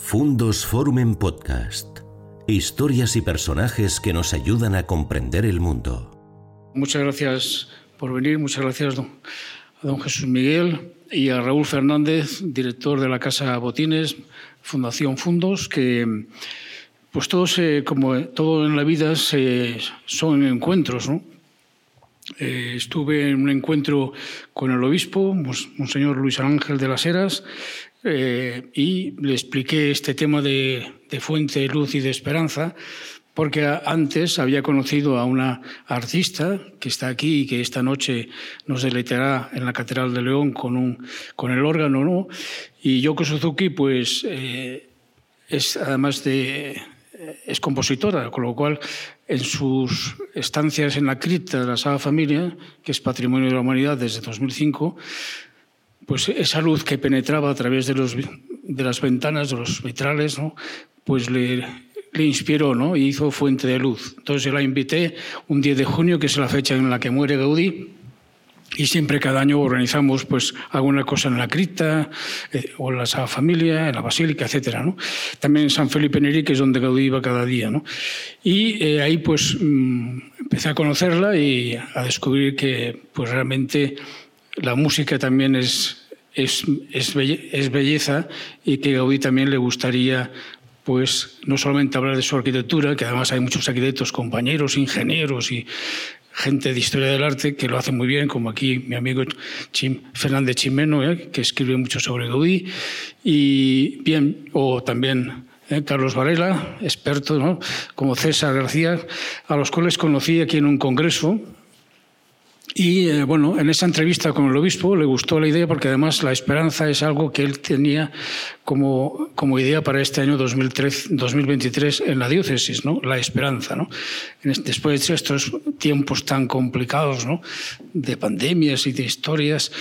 Fundos Forum en Podcast. Historias y personajes que nos ayudan a comprender el mundo. Muchas gracias por venir, muchas gracias a don Jesús Miguel y a Raúl Fernández, director de la Casa Botines, Fundación Fundos, que pues todos, como todo en la vida, son encuentros, ¿no? Eh, estuve en un encuentro con el obispo, Monseñor Luis Ángel de las Heras, eh, y le expliqué este tema de, fuente de luz y de esperanza, porque antes había conocido a una artista que está aquí y que esta noche nos deleitará en la Catedral de León con, un, con el órgano, ¿no? Y Yoko Suzuki, pues, eh, es además de es compositora, con lo cual en sus estancias en la cripta de la Sagrada Familia, que es Patrimonio de la Humanidad desde 2005, pues esa luz que penetraba a través de, los, de las ventanas, de los vitrales, ¿no? pues le, inspiró ¿no? y hizo fuente de luz. Entonces yo la invité un 10 de junio, que es la fecha en la que muere Gaudí, y siempre cada año organizamos pues alguna cosa en la cripta eh, o en la Sagrada Familia, en la Basílica, etcétera, ¿no? También en San Felipe Neri, que es donde Gaudí iba cada día, ¿no? Y eh, ahí pues mm, empecé a conocerla y a descubrir que pues realmente la música también es, es, es, belleza y que Gaudí también le gustaría pues no solamente hablar de su arquitectura, que además hay muchos arquitectos, compañeros, ingenieros y gente de historia del arte que lo hace muy bien, como aquí mi amigo Chim, Fernández Chimeno, ¿eh? que escribe mucho sobre Gaudí, y bien, o también ¿eh? Carlos Varela, experto, como César García, a los cuales conocí aquí en un congreso y eh, bueno, en esa entrevista con el obispo le gustó la idea porque además la esperanza es algo que él tenía como, como idea para este año 2003, 2023 en la diócesis, ¿no? La esperanza, ¿no? Después de estos tiempos tan complicados, ¿no? De pandemias y de historias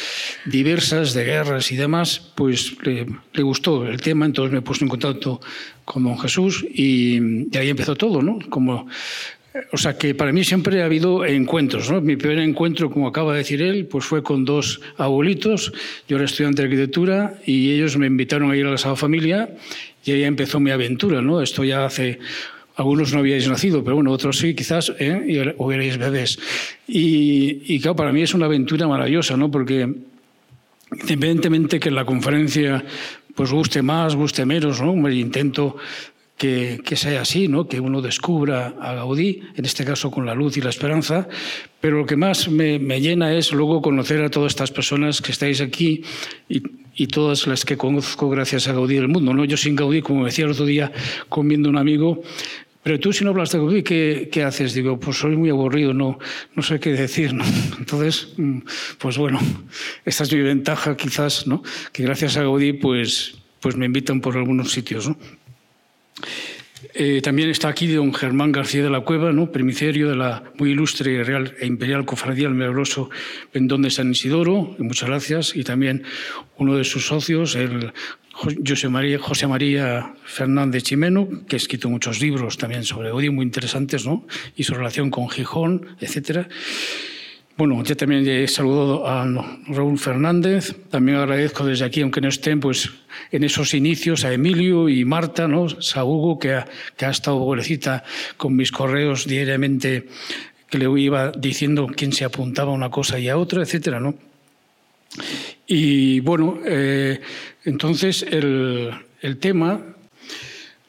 diversas, de guerras y demás, pues le, le gustó el tema, entonces me puse en contacto con don Jesús y, y ahí empezó todo, ¿no? Como o sea que para mí siempre ha habido encuentros. ¿no? Mi primer encuentro, como acaba de decir él, pues fue con dos abuelitos. Yo era estudiante de arquitectura y ellos me invitaron a ir a la Sagrada Familia y ahí empezó mi aventura. ¿no? Esto ya hace algunos no habíais nacido, pero bueno, otros sí, quizás, ¿eh? o erais bebés. Y, y, claro, para mí es una aventura maravillosa, ¿no? Porque independientemente que la conferencia pues guste más, guste menos, ¿no? Intento que, sea así, ¿no? que uno descubra a Gaudí, en este caso con la luz y la esperanza, pero lo que más me, llena es luego conocer a todas estas personas que estáis aquí y, todas las que conozco gracias a Gaudí del mundo. ¿no? Yo sin Gaudí, como decía el otro día comiendo un amigo, pero tú si no hablas de Gaudí, ¿qué, ¿qué, haces? Digo, pues soy muy aburrido, no, no sé qué decir. ¿no? Entonces, mm, pues bueno, esta es mi ventaja quizás, ¿no? que gracias a Gaudí pues, pues me invitan por algunos sitios. ¿no? Eh, también está aquí don Germán García de la Cueva, ¿no? primicerio de la muy ilustre Real e Imperial Cofradía del Milagroso Pendón de San Isidoro, muchas gracias, y también uno de sus socios, el José María, José María Fernández Chimeno, que ha escrito muchos libros también sobre odio muy interesantes, ¿no? y su relación con Gijón, etcétera. Bueno, yo también he saludado a Raúl Fernández. También agradezco desde aquí, aunque no estén, pues en esos inicios a Emilio y Marta, ¿no? Hugo, que ha, que ha estado pobrecita con mis correos diariamente, que le iba diciendo quién se apuntaba a una cosa y a otra, etcétera, ¿no? Y bueno, eh, entonces el tema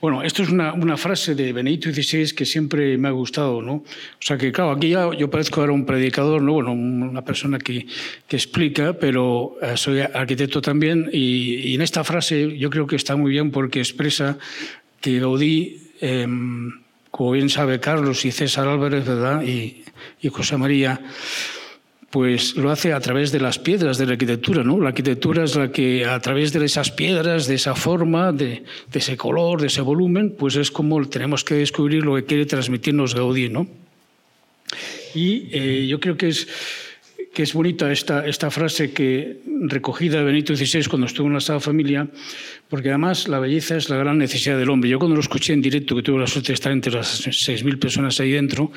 bueno, esto es una, frase de Benedicto XVI que siempre me ha gustado, ¿no? O sea que, claro, aquí ya yo parezco ahora un predicador, ¿no? Bueno, una persona que, que explica, pero eh, soy arquitecto también y, en esta frase yo creo que está muy bien porque expresa que Gaudí, eh, como bien sabe Carlos y César Álvarez, ¿verdad? Y José María, pues lo hace a través de las piedras de la arquitectura, ¿no? La arquitectura es la que a través de esas piedras, de esa forma, de, ese color, de ese volumen, pues es como tenemos que descubrir lo que quiere transmitirnos Gaudí, ¿no? Y eh, yo creo que es que es bonita esta, frase que recogida de Benito XVI cuando estuvo en la Sagrada Familia, porque además la belleza es la gran necesidad del hombre. Yo cuando lo escuché en directo, que tuve la suerte de estar entre las 6.000 personas ahí dentro,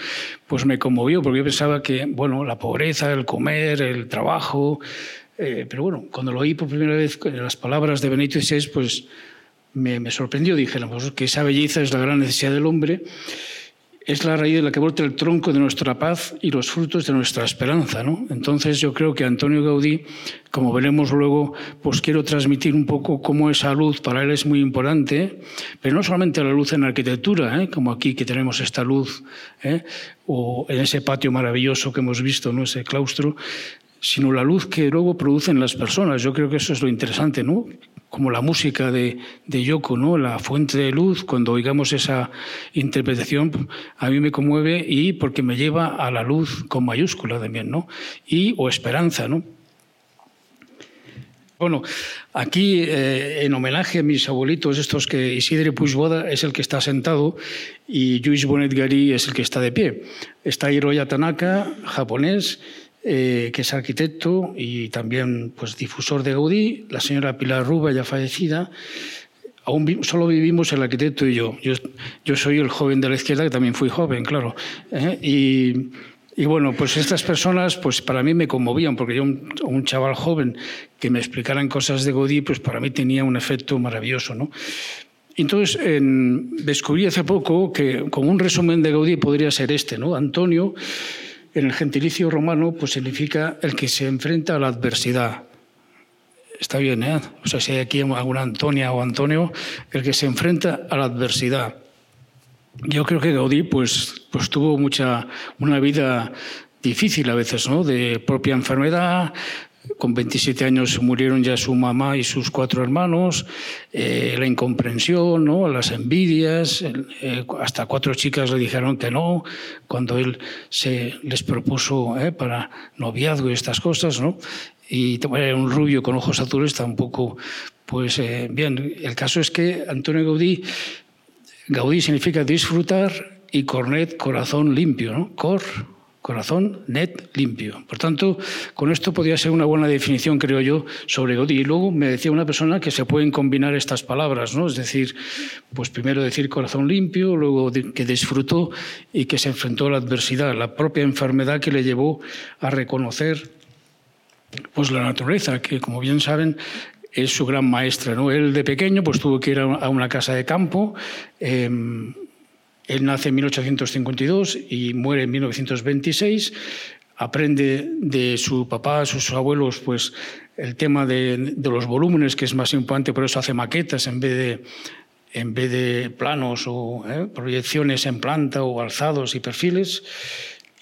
pues me conmovió, porque yo pensaba que, bueno, la pobreza, el comer, el trabajo, eh, pero bueno, cuando lo oí por primera vez, las palabras de Benito XVI, pues me, me sorprendió, dijéramos, que esa belleza es la gran necesidad del hombre es la raíz de la que brota el tronco de nuestra paz y los frutos de nuestra esperanza. ¿no? Entonces yo creo que Antonio Gaudí, como veremos luego, pues quiero transmitir un poco cómo esa luz para él es muy importante, pero no solamente la luz en arquitectura, ¿eh? como aquí que tenemos esta luz, ¿eh? o en ese patio maravilloso que hemos visto, ¿no? ese claustro, sino la luz que luego producen las personas. Yo creo que eso es lo interesante, ¿no? Como la música de, Yoko, ¿no? la fuente de luz, cuando oigamos esa interpretación, a mí me conmueve y porque me lleva a la luz con mayúscula también, ¿no? y o esperanza. ¿no? Bueno, aquí eh, en homenaje a mis abuelitos, estos que Isidre Puigboda es el que está sentado y Luis Bonet Gari es el que está de pie. Está Hiroya Tanaka, japonés, eh, que es arquitecto y también pues, difusor de Gaudí, la señora Pilar Ruba, ya fallecida. Aún solo vivimos el arquitecto y yo. yo. soy el joven de la izquierda, que también fui joven, claro. ¿eh? Y, bueno, pues estas personas, pues para mí me conmovían, porque yo, un, chaval joven, que me explicaran cosas de Gaudí, pues para mí tenía un efecto maravilloso, ¿no? Entonces, en, descubrí hace poco que como un resumen de Gaudí podría ser este, ¿no? Antonio en el gentilicio romano pues significa el que se enfrenta a la adversidad. Está bien, ¿eh? O sea, si hay aquí alguna Antonia o Antonio, el que se enfrenta a la adversidad. Yo creo que Gaudí pues, pues tuvo mucha, una vida difícil a veces, ¿no? De propia enfermedad, con 27 años murieron ya su mamá y sus cuatro hermanos, eh, la incomprensión, ¿no? las envidias, eh, hasta cuatro chicas le dijeron que no cuando él se les propuso eh, para noviazgo y estas cosas, ¿no? y era un rubio con ojos azules tampoco, pues bien, el caso es que Antonio Gaudí, Gaudí significa disfrutar y cornet, corazón limpio, ¿no? Cor, Corazón net limpio. Por tanto, con esto podría ser una buena definición, creo yo, sobre Gaudí. Y luego me decía una persona que se pueden combinar estas palabras, ¿no? Es decir, pues primero decir corazón limpio, luego que disfrutó y que se enfrentó a la adversidad, la propia enfermedad que le llevó a reconocer pues la naturaleza, que como bien saben es su gran maestra. ¿no? Él de pequeño pues tuvo que ir a una casa de campo. Eh, él nace en 1852 y muere en 1926. Aprende de su papá, sus abuelos, pues el tema de, los volúmenes, que es más importante, por eso hace maquetas en vez de, en vez de planos o eh, proyecciones en planta o alzados y perfiles.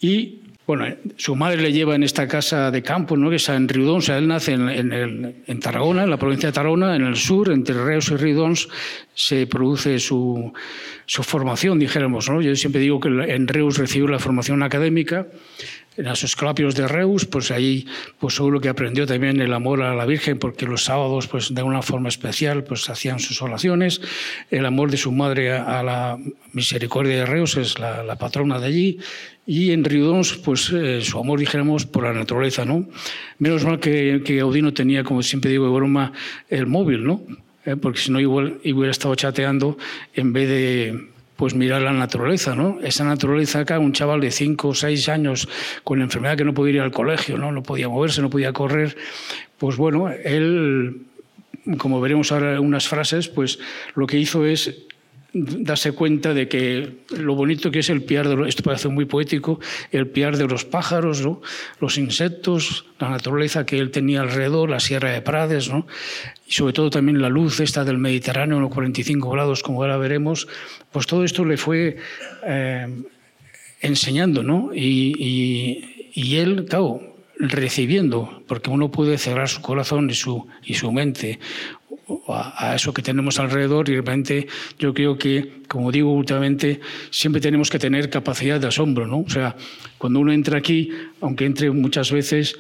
Y bueno, su madre le lleva en esta casa de campo, ¿no? que está en Riudons. O sea, él nace en, en, Tarragona, en la provincia de Tarragona, en el sur, entre Reus y Riudons, se produce su, su formación, dijéramos. ¿no? Yo siempre digo que en Reus recibió la formación académica en los escolapios de Reus, pues ahí pues seguro que aprendió también el amor a la Virgen, porque los sábados, pues de una forma especial, pues hacían sus oraciones. El amor de su madre a, la Misericordia de Reus es la, patrona de allí. Y en Riudons, pues eh, su amor, dijéramos, por la naturaleza, ¿no? Menos mal que, que Gaudino tenía, como siempre digo de broma, el móvil, ¿no? Eh, porque si no igual hubiera estado chateando en vez de pues mirar la naturaleza, ¿no? Esa naturaleza acá, un chaval de 5 o 6 años con enfermedad que no podía ir al colegio, ¿no? No podía moverse, no podía correr, pues bueno, él, como veremos ahora unas frases, pues lo que hizo es darse cuenta de que lo bonito que es el piar de los, esto parece muy poético, el piar de los pájaros, los insectos, la naturaleza que él tenía alrededor, la sierra de Prades, y sobre todo también la luz esta del Mediterráneo, en los 45 grados, como ahora veremos, pues todo esto le fue eh, enseñando, ¿no? Y él, claro, recibiendo, porque uno puede cerrar su corazón y su, y su mente a, eso que tenemos alrededor y realmente yo creo que, como digo últimamente, siempre tenemos que tener capacidad de asombro, ¿no? O sea, cuando uno entra aquí, aunque entre muchas veces,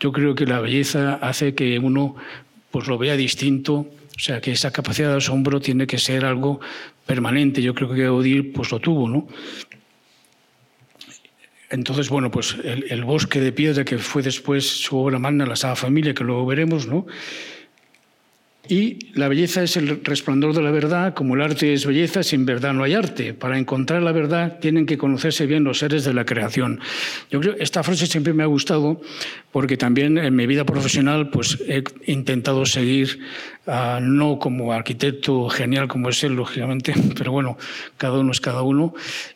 yo creo que la belleza hace que uno pues lo vea distinto, o sea, que esa capacidad de asombro tiene que ser algo permanente. Yo creo que Gaudí pues lo tuvo, ¿no? Entonces, bueno, pues el, bosque de piedra que fue después su obra magna, la Saga Familia, que luego veremos, ¿no? Y la belleza es el resplandor de la verdad, como el arte es belleza, sin verdad no hay arte. Para encontrar la verdad tienen que conocerse bien los seres de la creación. Yo creo esta frase siempre me ha gustado porque también en mi vida profesional pues, he intentado seguir, uh, no como arquitecto genial como es él, lógicamente, pero bueno, cada uno es cada uno,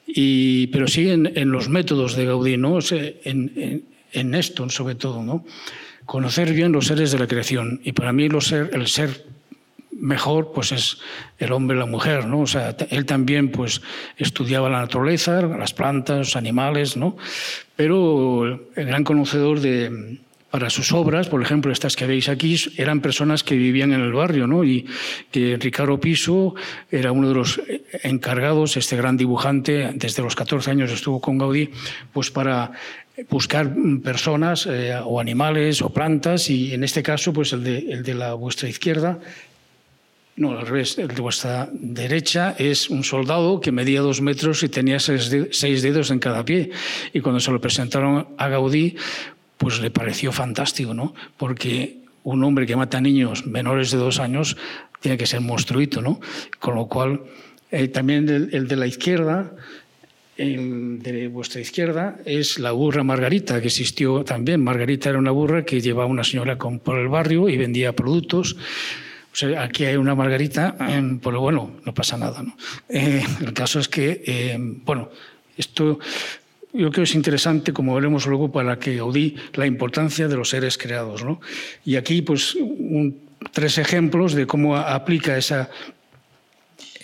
y, pero sí en, en los métodos de Gaudí, ¿no? O sea, en, en, en esto sobre todo, ¿no? Conocer bien los seres de la creación. Y para mí ser, el ser mejor pues es el hombre y la mujer, ¿no? O sea, él también pues estudiaba la naturaleza, las plantas, los animales, ¿no? Pero el gran conocedor de para sus obras, por ejemplo, estas que veis aquí, eran personas que vivían en el barrio, ¿no? Y que Ricardo Piso era uno de los encargados, este gran dibujante, desde los 14 años estuvo con Gaudí, pues para buscar personas eh, o animales o plantas y en este caso pues el de, el de la vuestra izquierda no, al revés, el de vuestra derecha es un soldado que medía dos metros y tenía seis dedos en cada pie. Y cuando se lo presentaron a Gaudí, pues le pareció fantástico, ¿no? Porque un hombre que mata niños menores de dos años tiene que ser monstruito, ¿no? Con lo cual, eh, también el, el de la izquierda de vuestra izquierda es la burra Margarita, que existió también. Margarita era una burra que llevaba una señora por el barrio y vendía productos. Aquí hay una Margarita, eh, pero bueno, no pasa nada. ¿no? Eh, el caso es que, eh, bueno, esto yo creo que es interesante, como veremos luego, para que Gaudí la importancia de los seres creados. ¿no? Y aquí, pues, tres ejemplos de cómo aplica esa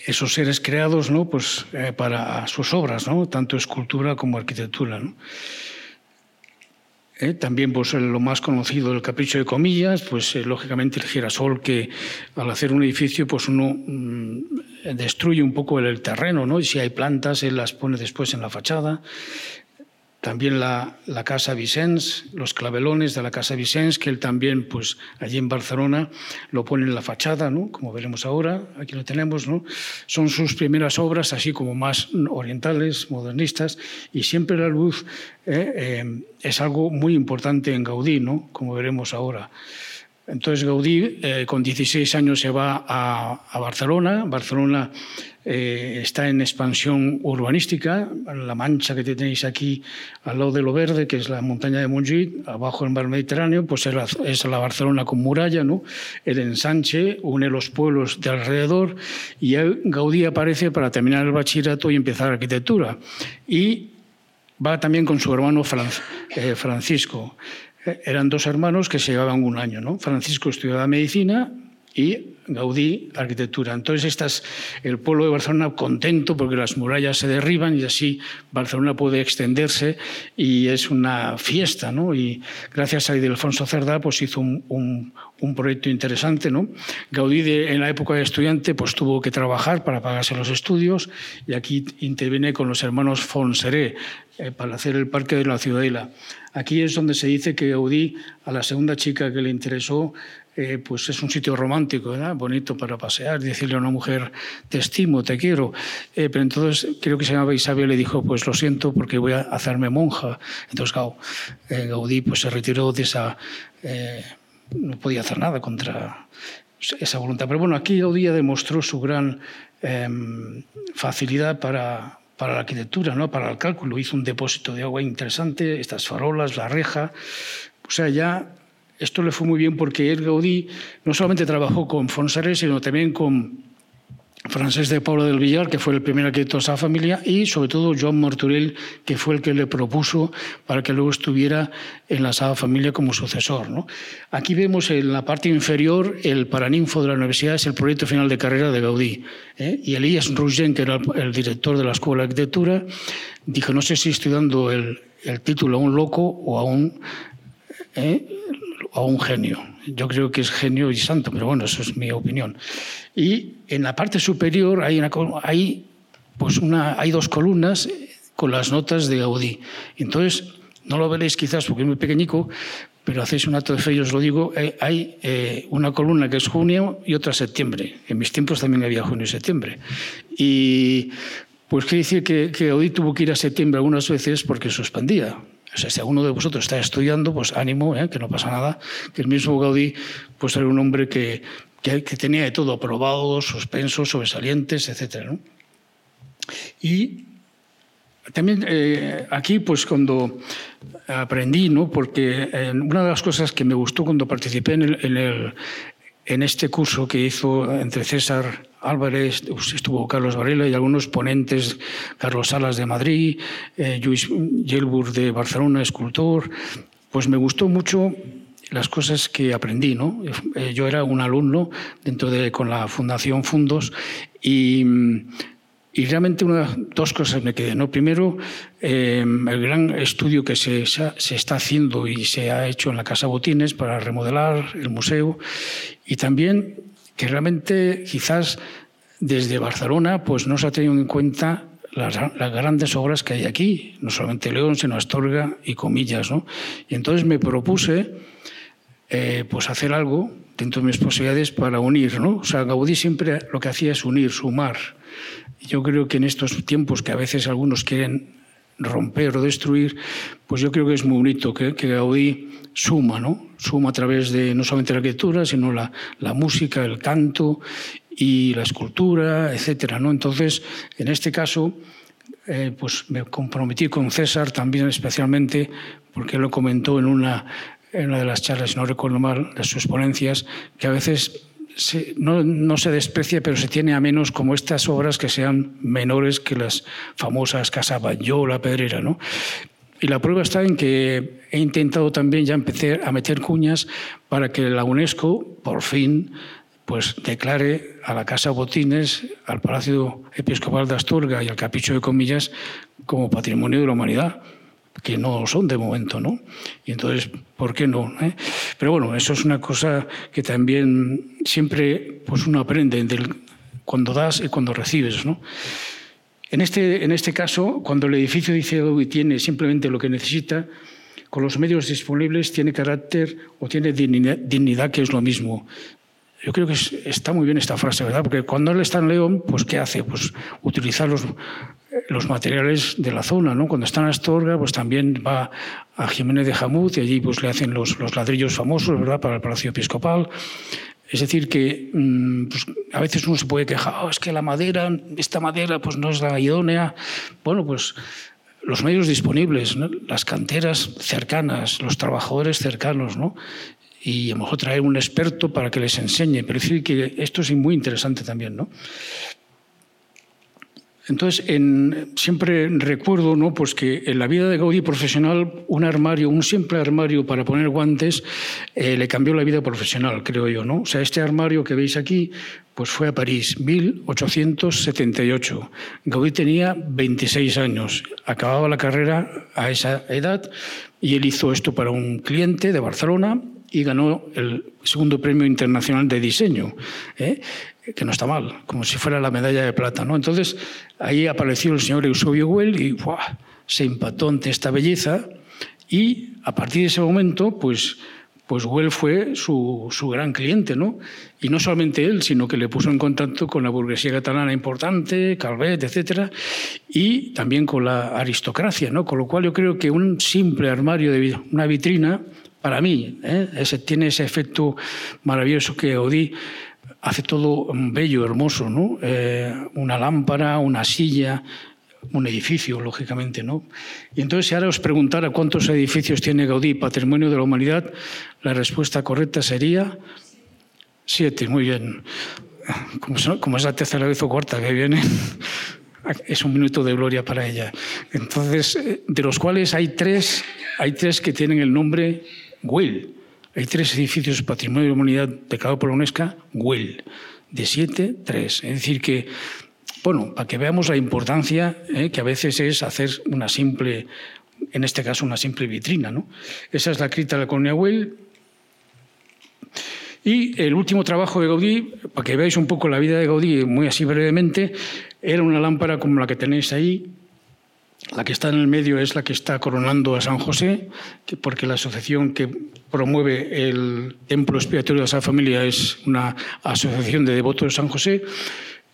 esos seres creados ¿no? pues, eh, para sus obras, ¿no? tanto escultura como arquitectura. ¿no? Eh, también pues, lo más conocido, el capricho de comillas, pues eh, lógicamente el girasol que al hacer un edificio pues uno mm, destruye un poco el, el, terreno, ¿no? y si hay plantas él las pone después en la fachada. También la, la, Casa Vicens, los clavelones de la Casa Vicens, que él también, pues allí en Barcelona, lo pone en la fachada, ¿no? como veremos ahora, aquí lo tenemos. ¿no? Son sus primeras obras, así como más orientales, modernistas, y siempre la luz eh, eh, es algo muy importante en Gaudí, ¿no? como veremos ahora. Entonces Gaudí, eh, con 16 años, se va a, a Barcelona. Barcelona eh, está en expansión urbanística. La mancha que tenéis aquí al lado de lo verde, que es la montaña de Montjuïc, abajo el mar Mediterráneo, pues es la, la Barcelona con muralla, ¿no? El ensanche une los pueblos de alrededor y Gaudí aparece para terminar el bachillerato y empezar arquitectura. Y va también con su hermano eh, Francisco eran dos hermanos que se llevaban un año. ¿no? Francisco estudiaba medicina y Gaudí arquitectura. Entonces estás el pueblo de Barcelona contento porque las murallas se derriban y así Barcelona puede extenderse y es una fiesta. ¿no? Y gracias a Ildefonso Cerdá pues hizo un, un, proyecto interesante. ¿no? Gaudí en la época de estudiante pues tuvo que trabajar para pagarse los estudios y aquí interviene con los hermanos Fonseré eh, para hacer el Parque de la Ciudadela. Aquí es donde se dice que Gaudí, a la segunda chica que le interesó, eh, pues es un sitio romántico, ¿verdad? bonito para pasear, decirle a una mujer, te estimo, te quiero. Eh, pero entonces creo que se llamaba Isabel y le dijo, pues lo siento porque voy a hacerme monja. Entonces eh, Gaudí pues, se retiró de esa... No podía hacer nada contra esa voluntad. Pero bueno, aquí Gaudí demostró su gran em, facilidad para, para la arquitectura, ¿no? para el cálculo. Hizo un depósito de agua interesante, estas farolas, la reja. O sea, ya esto le fue muy bien porque el Gaudí no solamente trabajó con Fonseré, sino también con Francés de Pablo del Villar, que fue el primer arquitecto de esa familia, y sobre todo Joan Martorell, que fue el que le propuso para que luego estuviera en la Sagrada Familia como sucesor. Aquí vemos en la parte inferior el paraninfo de la universidad, es el proyecto final de carrera de Gaudí. ¿eh? Y Elías Ruggen, que era el director de la Escuela de Arquitectura, dijo, no sé si estoy dando el, el título a un loco o a un... ¿eh? A un genio. Yo creo que es genio y santo, pero bueno, eso es mi opinión. Y en la parte superior hay, una, hay, pues una, hay dos columnas con las notas de Gaudí. Entonces, no lo veréis quizás porque es muy pequeñico, pero hacéis un acto de fe y os lo digo, eh, hay eh, una columna que es junio y otra septiembre. En mis tiempos también había junio y septiembre. Y pues quiere decir que, que Gaudí tuvo que ir a septiembre algunas veces porque suspendía. O sea, si alguno de vosotros está estudiando, pues ánimo, ¿eh? que no pasa nada. Que el mismo Gaudí pues era un hombre que, que, tenía de todo, aprobados, suspensos, sobresalientes, etc. Y también eh, aquí, pues cuando aprendí, ¿no? porque eh, una de las cosas que me gustó cuando participé en, el, este curso que hizo entre César Álvarez, estuvo Carlos Varela y algunos ponentes, Carlos Salas de Madrid, eh, Luis Yelbur de Barcelona, escultor, pues me gustó mucho las cosas que aprendí. ¿no? Eh, yo era un alumno dentro de con la Fundación Fundos y y realmente una, dos cosas me quedé. ¿no? Primero, em, el gran estudio que se, se, está haciendo y se ha hecho en la Casa Botines para remodelar el museo. Y también que realmente quizás desde Barcelona pues, no se ha tenido en cuenta las, las, grandes obras que hay aquí, no solamente León, sino Astorga y Comillas. ¿no? Y entonces me propuse eh, pues hacer algo dentro de mis posibilidades para unir. ¿no? O sea, Gaudí siempre lo que hacía es unir, sumar. Yo creo que en estos tiempos que a veces algunos quieren romper o destruir, pues yo creo que es muy bonito que, Gaudí suma, ¿no? Suma a través de no solamente la arquitectura, sino la, la música, el canto y la escultura, etcétera, ¿no? Entonces, en este caso, eh, pues me comprometí con César también especialmente, porque lo comentó en una, en una de las charlas, no recuerdo mal, de sus ponencias, que a veces no, se desprecia, pero se tiene a menos como estas obras que sean menores que las famosas Casa Batlló, La Pedrera. ¿no? Y la prueba está en que he intentado también ya empezar a meter cuñas para que la UNESCO, por fin, pues declare a la Casa Botines, al Palacio Episcopal de Astorga y al Capricho de Comillas como Patrimonio de la Humanidad que no son de momento, ¿no? Y entonces, ¿por qué no? Eh? Pero bueno, eso es una cosa que también siempre pues uno aprende cuando das y cuando recibes, ¿no? En este, en este caso, cuando el edificio dice y tiene simplemente lo que necesita, con los medios disponibles tiene carácter o tiene dignidad, que es lo mismo. Yo creo que está muy bien esta frase, ¿verdad? Porque cuando él está en León, pues ¿qué hace? Pues utilizar los, los materiales de la zona, ¿no? Cuando está en Astorga, pues también va a Jiménez de Jamut y allí pues le hacen los, los ladrillos famosos, ¿verdad? Para el Palacio Episcopal. Es decir, que mm, pues, a veces uno se puede quejar, oh, es que la madera, esta madera pues no es la idónea. Bueno, pues los medios disponibles, las canteras cercanas, los trabajadores cercanos, ¿no? Y a lo mejor traer un experto para que les enseñe. Pero decir que esto es muy interesante también, ¿no? Entonces, siempre recuerdo ¿no? pues que en la vida de Gaudí profesional, un armario, un simple armario para poner guantes, eh, le cambió la vida profesional, creo yo. ¿no? O sea, este armario que veis aquí pues fue a París, 1878. Gaudí tenía 26 años, acababa la carrera a esa edad y él hizo esto para un cliente de Barcelona y ganó el segundo premio internacional de diseño. ¿eh? que no está mal, como si fuera la medalla de plata. ¿no? Entonces ahí apareció el señor Eusebio Well y se impactó ante esta belleza y a partir de ese momento, pues, pues Well fue su, su, gran cliente, ¿no? Y no solamente él, sino que le puso en contacto con la burguesía catalana importante, Calvet, etcétera, y también con la aristocracia, ¿no? Con lo cual yo creo que un simple armario de una vitrina, para mí, ¿eh? ese, tiene ese efecto maravilloso que Odí hace todo bello, hermoso, ¿no? Eh, una lámpara, una silla, un edificio, lógicamente, ¿no? Y entonces, si ahora os preguntara cuántos edificios tiene Gaudí, Patrimonio de la Humanidad, la respuesta correcta sería siete, muy bien. Como, es la tercera vez o cuarta que viene, es un minuto de gloria para ella. Entonces, eh, de los cuales hay tres, hay tres que tienen el nombre Will. Hay tres edificios Patrimonio de la Humanidad declarado por la UNESCO, WELL, de siete, tres. Es decir, que, bueno, para que veamos la importancia eh, que a veces es hacer una simple, en este caso, una simple vitrina. ¿no? Esa es la cripta de la colonia Well. Y el último trabajo de Gaudí, para que veáis un poco la vida de Gaudí, muy así brevemente, era una lámpara como la que tenéis ahí, la que está en el medio es la que está coronando a San José, porque la asociación que promueve el templo expiatorio de esa familia es una asociación de devotos de San José.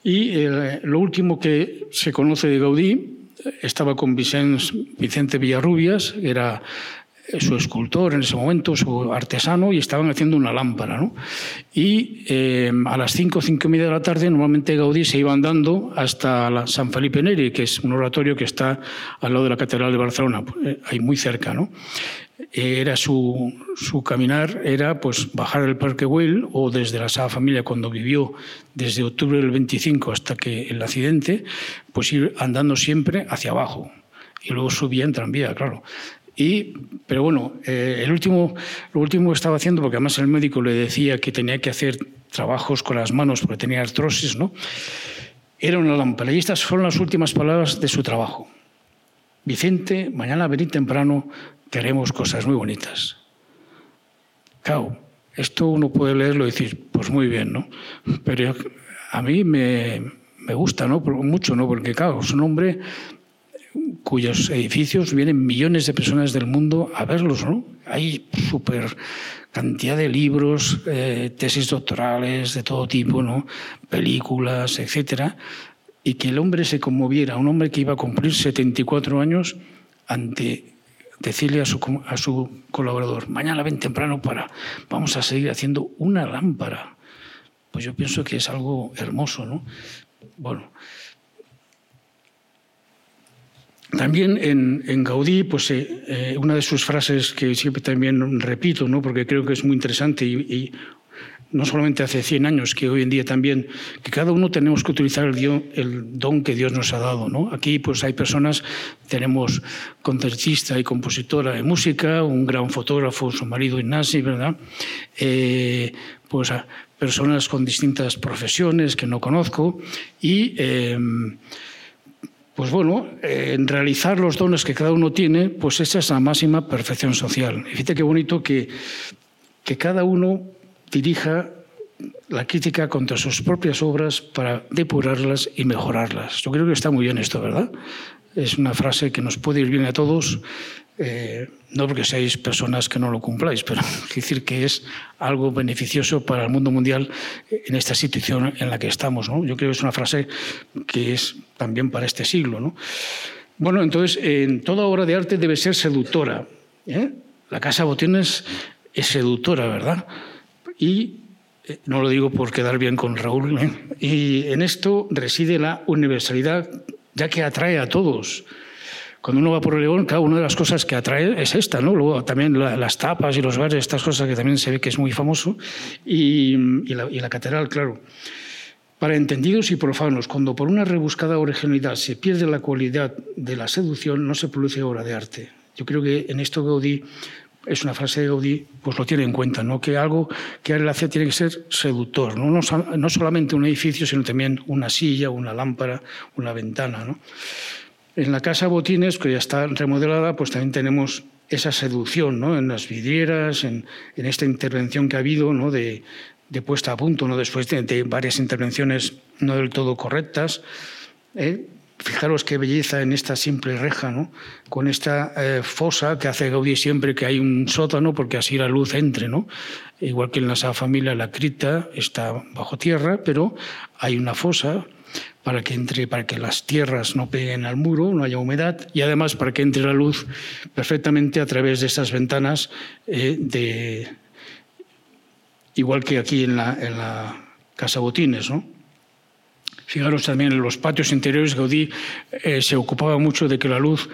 Y eh, lo último que se conoce de Gaudí estaba con Vicente Villarrubias, era su escultor en ese momento, su artesano, y estaban haciendo una lámpara. ¿no? Y eh, a las cinco, cinco y media de la tarde, normalmente Gaudí se iba andando hasta San Felipe Neri, que es un oratorio que está al lado de la Catedral de Barcelona, eh, ahí muy cerca. ¿no? Era su, su, caminar era pues bajar el Parque Güell o desde la Sagrada Familia cuando vivió desde octubre del 25 hasta que el accidente, pues ir andando siempre hacia abajo y luego subía en tranvía, claro. Y, pero bueno, eh, el último, lo último que estaba haciendo, porque además el médico le decía que tenía que hacer trabajos con las manos porque tenía artrosis, ¿no? Era una lámpara. Y estas fueron las últimas palabras de su trabajo. Vicente, mañana venid temprano, queremos cosas muy bonitas. Claro, esto uno puede leerlo y decir, pues muy bien, ¿no? Pero a mí me, me gusta, ¿no? Mucho, ¿no? Porque, claro, es un hombre cuyos edificios vienen millones de personas del mundo a verlos, ¿no? Hay súper cantidad de libros, eh, tesis doctorales de todo tipo, ¿no? Películas, etcétera, y que el hombre se conmoviera, un hombre que iba a cumplir 74 años ante decirle a su, a su colaborador, mañana ven temprano para, vamos a seguir haciendo una lámpara. Pues yo pienso que es algo hermoso, ¿no? Bueno, También en, Gaudí, pues eh, eh, una de sus frases que siempre también repito, ¿no? porque creo que es muy interesante y, no solamente hace 100 años, que hoy en día también, que cada uno tenemos que utilizar el, el don que Dios nos ha dado. ¿no? Aquí pues hay personas, tenemos concertista y compositora de música, un gran fotógrafo, su marido Ignasi, ¿verdad? Eh, pues personas con distintas profesiones que no conozco y pues bueno, en realizar los dones que cada uno tiene, pues esa es la máxima perfección social. fíjate qué bonito que, que cada uno dirija la crítica contra sus propias obras para depurarlas y mejorarlas. Yo creo que está muy bien esto, ¿verdad? Es una frase que nos puede ir bien a todos eh, no porque seáis personas que no lo cumpláis, pero es decir que es algo beneficioso para el mundo mundial en esta situación en la que estamos. ¿no? Yo creo que es una frase que es también para este siglo. ¿no? Bueno, entonces, en toda obra de arte debe ser seductora. ¿eh? La Casa Botines es seductora, ¿verdad? Y eh, no lo digo por quedar bien con Raúl, y en esto reside la universalidad, ya que atrae a todos cuando uno va por León, cada una de las cosas que atrae es esta, ¿no? Luego también las tapas y los bares, estas cosas que también se ve que es muy famoso, y, la, catedral, claro. Para entendidos y profanos, cuando por una rebuscada originalidad se pierde la cualidad de la seducción, no se produce obra de arte. Yo creo que en esto Gaudí, es una frase de Gaudí, pues lo tiene en cuenta, ¿no? que algo que él hace tiene que ser seductor, ¿no? No, no solamente un edificio, sino también una silla, una lámpara, una ventana. ¿no? En la casa Botines, que ya está remodelada, pues también tenemos esa seducción ¿no? en las vidrieras, en, esta intervención que ha habido ¿no? de, puesta a punto, ¿no? después de, varias intervenciones no del todo correctas. ¿eh? Fijaros qué belleza en esta simple reja, ¿no? con esta eh, fosa que hace Gaudí siempre que hay un sótano, porque así la luz entre. ¿no? Igual que en la Sagrada Familia, la cripta está bajo tierra, pero hay una fosa para que entre, para que las tierras no peguen al muro, no haya humedad y además para que entre la luz perfectamente a través de estas ventanas eh, de igual que aquí en la, en la casa Botines, ¿no? Fijaros también en los patios interiores, Gaudí eh, se ocupaba mucho de que la luz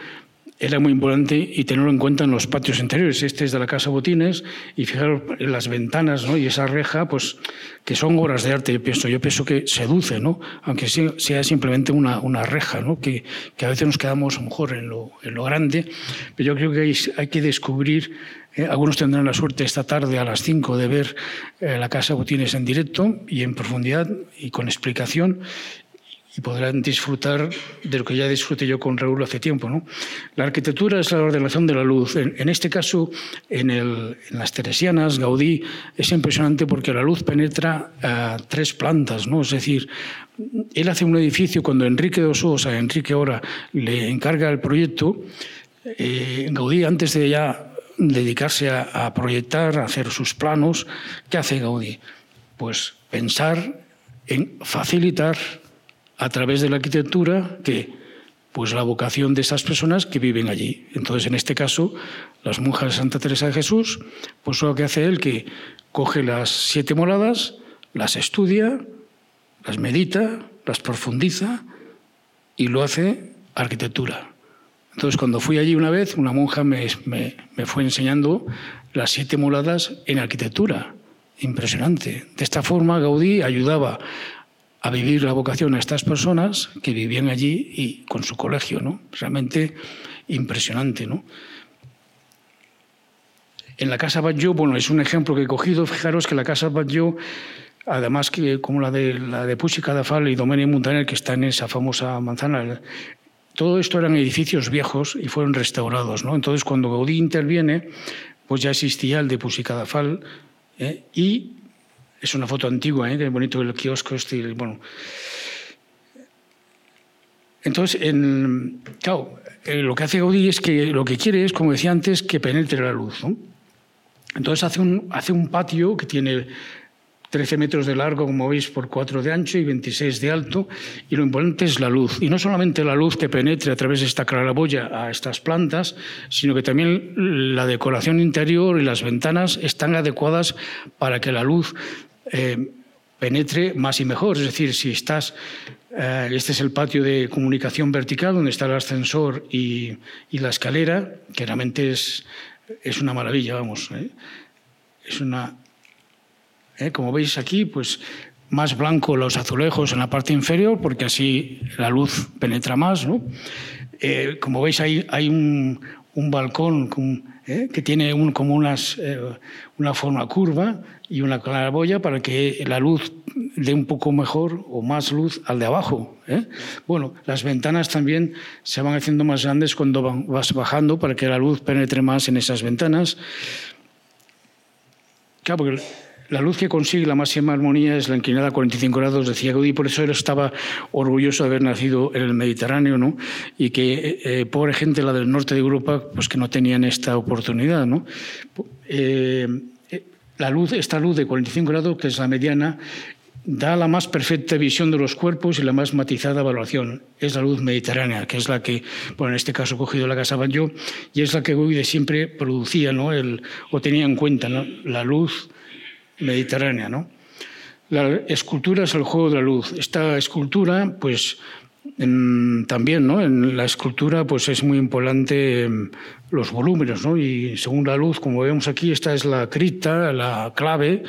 era muy importante y tenerlo en cuenta en los patios interiores. Este es de la Casa Botines y fijaros en las ventanas ¿no? y esa reja, pues que son obras de arte, yo pienso, yo pienso que seduce, ¿no? aunque sea simplemente una, una reja, ¿no? que, que, a veces nos quedamos a lo mejor en lo, en lo grande, pero yo creo que hay, hay que descubrir, eh, algunos tendrán la suerte esta tarde a las 5 de ver eh, la Casa Botines en directo y en profundidad y con explicación y podrán disfrutar de lo que ya disfruté yo con Raúl hace tiempo. ¿no? La arquitectura es la ordenación de la luz. En, este caso, en, las Teresianas, Gaudí, es impresionante porque la luz penetra a tres plantas. ¿no? Es decir, él hace un edificio cuando Enrique de Ososa, Enrique Ora, le encarga el proyecto. Eh, Gaudí, antes de ya dedicarse a, a proyectar, a hacer sus planos, ¿qué hace Gaudí? Pues pensar en facilitar a través de la arquitectura que pues la vocación de esas personas que viven allí. Entonces, en este caso, las monjas de Santa Teresa de Jesús, pues lo que hace él que coge las siete moladas, las estudia, las medita, las profundiza y lo hace arquitectura. Entonces, cuando fui allí una vez, una monja me, me, me fue enseñando las siete moladas en arquitectura. Impresionante. De esta forma, Gaudí ayudaba a vivir la vocación a estas personas que vivían allí y con su colegio, ¿no? Realmente impresionante, ¿no? En la Casa Batlló, bueno, es un ejemplo que he cogido, fijaros que la Casa Batlló, además que como la de, la de Puig y Domeni Montaner, que está en esa famosa manzana, todo esto eran edificios viejos y fueron restaurados, ¿no? Entonces, cuando Gaudí interviene, pues ya existía el de Puig Cadafal ¿eh? y es una foto antigua, ¿eh? qué bonito el kiosco este. Bueno. Entonces, en, claro, eh, lo que hace Gaudí es que lo que quiere es, como decía antes, que penetre la luz. Entonces hace un, hace un patio que tiene 13 metros de largo, como veis, por 4 de ancho y 26 de alto, y lo importante es la luz. Y no solamente la luz que penetre a través de esta claraboya a estas plantas, sino que también la decoración interior y las ventanas están adecuadas para que la luz eh, penetre más y mejor. Es decir, si estás, eh, este es el patio de comunicación vertical donde está el ascensor y, la escalera, que realmente es, es una maravilla, vamos. ¿eh? Es una, como veis aquí, pues más blanco los azulejos en la parte inferior, porque así la luz penetra más. ¿no? como veis, hay, hay un, un balcón con, ¿eh? que tiene un, como unas, eh, una forma curva y una claraboya para que la luz dé un poco mejor o más luz al de abajo. ¿eh? Bueno, las ventanas también se van haciendo más grandes cuando vas bajando para que la luz penetre más en esas ventanas. Claro, porque la luz que consigue la máxima armonía es la inclinada a 45 grados, decía Gaudí, por eso él estaba orgulloso de haber nacido en el Mediterráneo, ¿no? Y que, eh, eh, pobre gente, la del norte de Europa, pues que no tenían esta oportunidad, ¿no? Eh, la luz, esta luz de 45 grados, que es la mediana, da la más perfecta visión de los cuerpos y la más matizada valoración. Es la luz mediterránea, que es la que, bueno, en este caso he cogido la casa yo, y es la que siempre producía, ¿no? El, o tenía en cuenta, ¿no? La luz mediterránea. ¿no? La escultura es el juego de la luz. Esta escultura, pues también, ¿no? En la escultura, pues es muy importante em, los volúmenes, ¿no? Y según la luz, como vemos aquí, esta es la cripta, la clave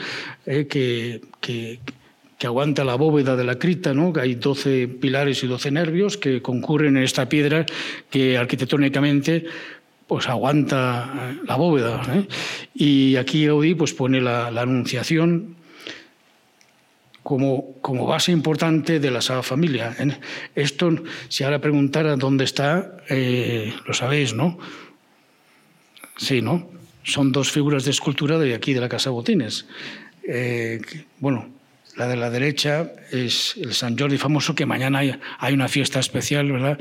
eh, que, que, que, aguanta la bóveda de la cripta, ¿no? Hay 12 pilares y 12 nervios que concurren en esta piedra que arquitectónicamente pues aguanta la bóveda. ¿eh? Y aquí Gaudí pues pone la, anunciación como, como, base importante de la Sagrada Familia. ¿eh? Esto, si ahora preguntara dónde está, eh, lo sabéis, ¿no? Sí, ¿no? Son dos figuras de escultura de aquí, de la Casa Botines. bueno, la de la derecha es el San Jordi famoso, que mañana hay, una fiesta especial, ¿verdad?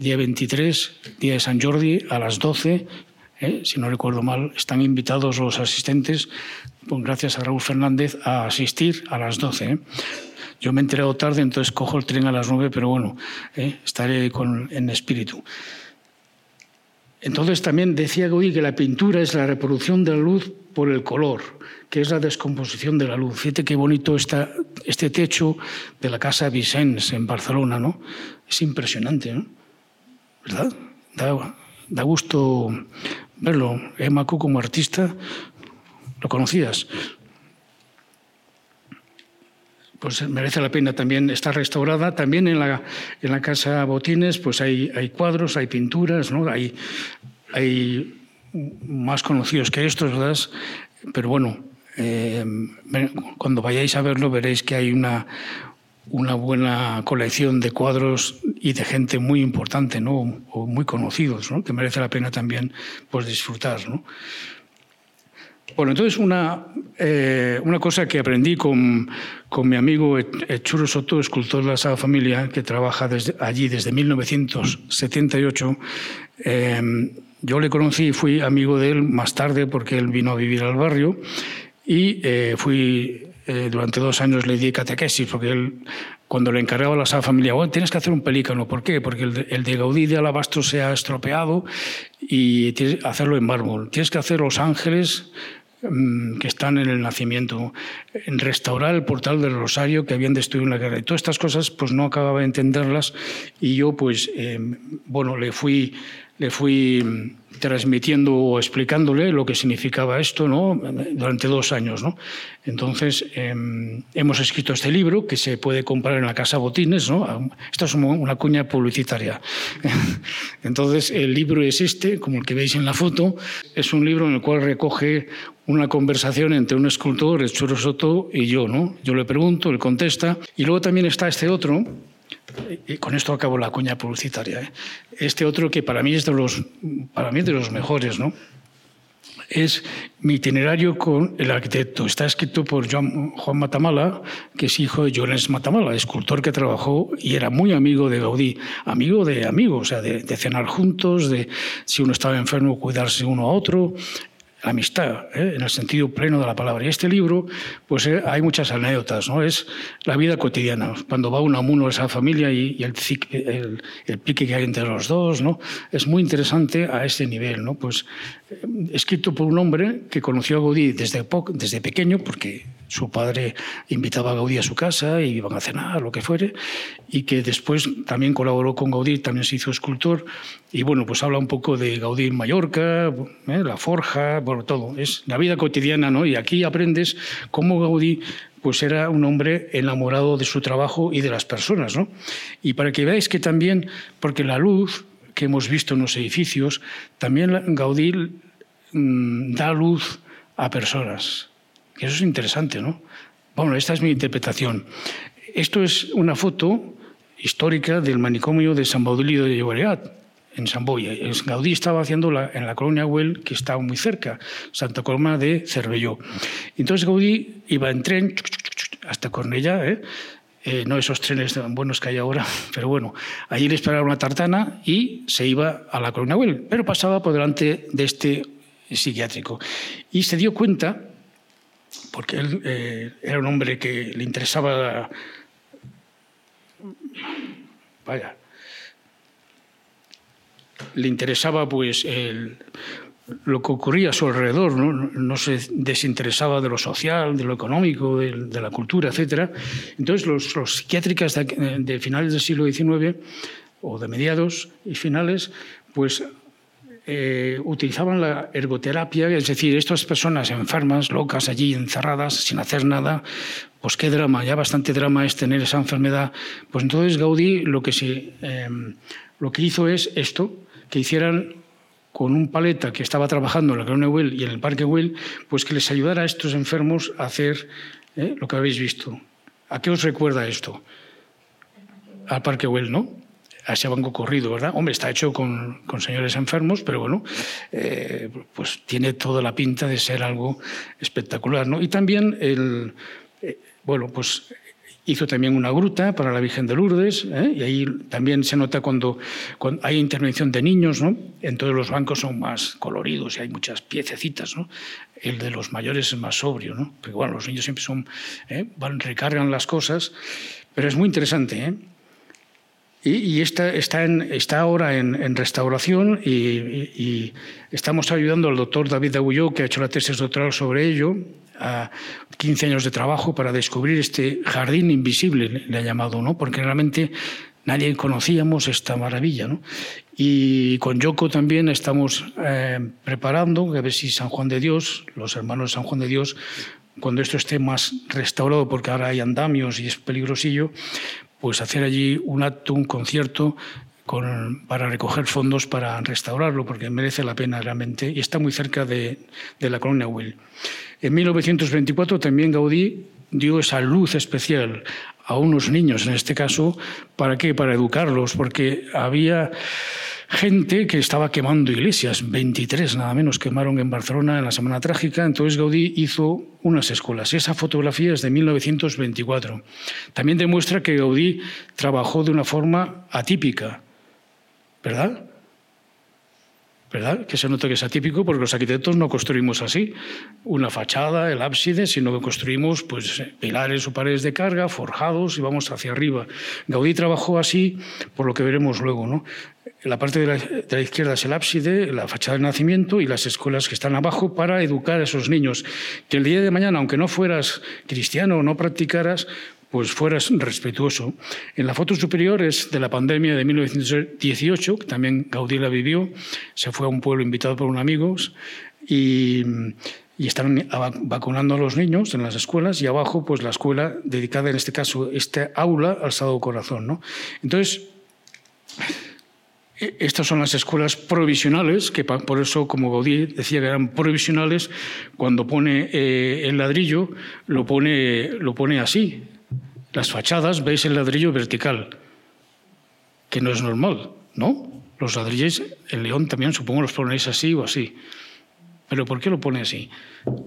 Día 23, día de San Jordi, a las 12, ¿eh? si no recuerdo mal, están invitados los asistentes, pues gracias a Raúl Fernández, a asistir a las 12. ¿eh? Yo me he enterado tarde, entonces cojo el tren a las 9, pero bueno, ¿eh? estaré con, en espíritu. Entonces también decía Goy que la pintura es la reproducción de la luz por el color, que es la descomposición de la luz. Fíjate qué bonito está este techo de la casa Vicens en Barcelona, ¿no? Es impresionante, ¿no? ¿Verdad? Da, da gusto verlo. Emma como artista, ¿lo conocías? Pues merece la pena también estar restaurada. También en la, en la Casa Botines pues hay, hay cuadros, hay pinturas, ¿no? hay, hay más conocidos que estos, ¿verdad? Pero bueno, eh, cuando vayáis a verlo veréis que hay una, una buena colección de cuadros y de gente muy importante, ¿no? O muy conocidos, ¿no? Que merece la pena también pues, disfrutar, ¿no? Bueno, entonces una, eh, una cosa que aprendí con, con mi amigo Churo Soto, escultor de la Saga Familia, que trabaja desde, allí desde 1978. Eh, yo le conocí y fui amigo de él más tarde porque él vino a vivir al barrio y eh, fui eh, durante dos años le di catequesis, porque él, cuando le encargaba la Sagrada Familia, bueno, tienes que hacer un pelícano. ¿Por qué? Porque el de, el de Gaudí de Alabastro se ha estropeado y tienes que hacerlo en mármol. Tienes que hacer Los Ángeles que están en el nacimiento, en restaurar el portal del Rosario que habían destruido en la guerra. Y todas estas cosas, pues no acababa de entenderlas y yo, pues, eh, bueno, le fui, le fui mm, transmitiendo o explicándole lo que significaba esto ¿no? durante dos años. ¿no? Entonces, eh, hemos escrito este libro que se puede comprar en la Casa Botines. ¿no? Esto es una cuña publicitaria. Entonces, el libro es este, como el que veis en la foto. Es un libro en el cual recoge una conversación entre un escultor, el Churro Soto, y yo. ¿no? Yo le pregunto, él contesta. Y luego también está este otro, y con esto acabo la cuña publicitaria. ¿eh? Este otro que para mí es de los, para mí de los mejores, ¿no? Es mi itinerario con el arquitecto. Está escrito por Juan, Juan Matamala, que es hijo de Jones Matamala, escultor que trabajó y era muy amigo de Gaudí, amigo de amigos, o sea, de, de cenar juntos, de si uno estaba enfermo, cuidarse uno a otro amistad, ¿eh? en el sentido pleno de la palabra. Y este libro, pues eh, hay muchas anécdotas, ¿no? Es la vida cotidiana, cuando va uno a a esa familia y, el, pique que hay entre los dos, ¿no? Es muy interesante a ese nivel, ¿no? Pues eh, escrito por un hombre que conoció a Gaudí desde pequeño, porque su padre invitaba a Gaudí a su casa y iban a cenar, lo que fuere, y que después también colaboró con Gaudí, también se hizo escultor, y bueno, pues habla un poco de Gaudí en Mallorca, ¿eh? la forja, bueno, todo, es la vida cotidiana, ¿no? Y aquí aprendes cómo Gaudí pues era un hombre enamorado de su trabajo y de las personas, ¿no? Y para que veáis que también, porque la luz que hemos visto en los edificios, también Gaudí mmm, da luz a personas, eso es interesante, ¿no? Bueno, esta es mi interpretación. Esto es una foto histórica del manicomio de San Baudilio de Llobregat, en San Boya. Gaudí estaba haciendo la, en la colonia Güell, que está muy cerca, Santa Coloma de Cervelló. Entonces Gaudí iba en tren hasta Cornellá, ¿eh? Eh, no esos trenes tan buenos que hay ahora, pero bueno, allí le esperaba una tartana y se iba a la colonia Güell, pero pasaba por delante de este psiquiátrico. Y se dio cuenta porque él eh, era un hombre que le interesaba, vaya, le interesaba pues lo que ocurría a su alrededor, ¿no? se desinteresaba de lo social, de lo económico, de, la cultura, etc. Entonces los, los psiquiátricas de finales del siglo XIX o de mediados y finales, pues eh, utilizaban la ergoterapia, es decir, estas personas enfermas, locas, allí encerradas, sin hacer nada, pues qué drama, ya bastante drama es tener esa enfermedad. Pues entonces Gaudí lo que, se, eh, lo que hizo es esto, que hicieran con un paleta que estaba trabajando en la Colonia Well y en el Parque Well, pues que les ayudara a estos enfermos a hacer eh, lo que habéis visto. ¿A qué os recuerda esto? Al Parque Well, ¿no? A banco corrido, ¿verdad? Hombre, está hecho con, con señores enfermos, pero bueno, eh, pues tiene toda la pinta de ser algo espectacular, ¿no? Y también el, eh, bueno, pues hizo también una gruta para la Virgen de Lourdes, ¿eh? y ahí también se nota cuando, cuando, hay intervención de niños, ¿no? Entonces los bancos son más coloridos y hay muchas piececitas, ¿no? El de los mayores es más sobrio, ¿no? Porque bueno, los niños siempre son, ¿eh? van, recargan las cosas, pero es muy interesante, ¿eh? Y, y está, ahora en, restauración y, estamos ayudando al doctor David Agulló, que ha hecho la tesis doctoral sobre ello, a 15 años de trabajo para descubrir este jardín invisible, le ha llamado, ¿no? porque realmente nadie conocíamos esta maravilla. ¿no? Y con Yoko también estamos eh, preparando, a ver si San Juan de Dios, los hermanos de San Juan de Dios, cuando esto esté más restaurado, porque ahora hay andamios y es peligrosillo, pues hacer allí un acto, un concierto con, para recoger fondos para restaurarlo, porque merece la pena realmente y está muy cerca de, de la colonia Will. En 1924 también Gaudí dio esa luz especial a unos niños, en este caso, ¿para qué? Para educarlos, porque había gente que estaba quemando iglesias, 23 nada menos quemaron en Barcelona en la Semana Trágica, entonces Gaudí hizo unas escuelas. Esa fotografía es de 1924. También demuestra que Gaudí trabajó de una forma atípica, ¿verdad? ¿Verdad? Que se nota que es atípico porque los arquitectos no construimos así una fachada, el ábside, sino que construimos pues, pilares o paredes de carga forjados y vamos hacia arriba. Gaudí trabajó así, por lo que veremos luego. ¿no? La parte de la, de la izquierda es el ábside, la fachada del nacimiento y las escuelas que están abajo para educar a esos niños. Que el día de mañana, aunque no fueras cristiano o no practicaras, pues fueras respetuoso. En la foto superior es de la pandemia de 1918, que también Gaudí la vivió, se fue a un pueblo invitado por unos amigos y, y están vacunando a los niños en las escuelas y abajo pues la escuela dedicada en este caso, este aula al Sagrado Corazón. ¿no? Entonces, e, estas son las escuelas provisionales, que por eso, como Gaudí decía que eran provisionales, cuando pone eh, el ladrillo, lo pone, lo pone así, las fachadas veis el ladrillo vertical, que no es normal, ¿no? Los ladrillos, el león también supongo los ponéis así o así. Pero ¿por qué lo pone así?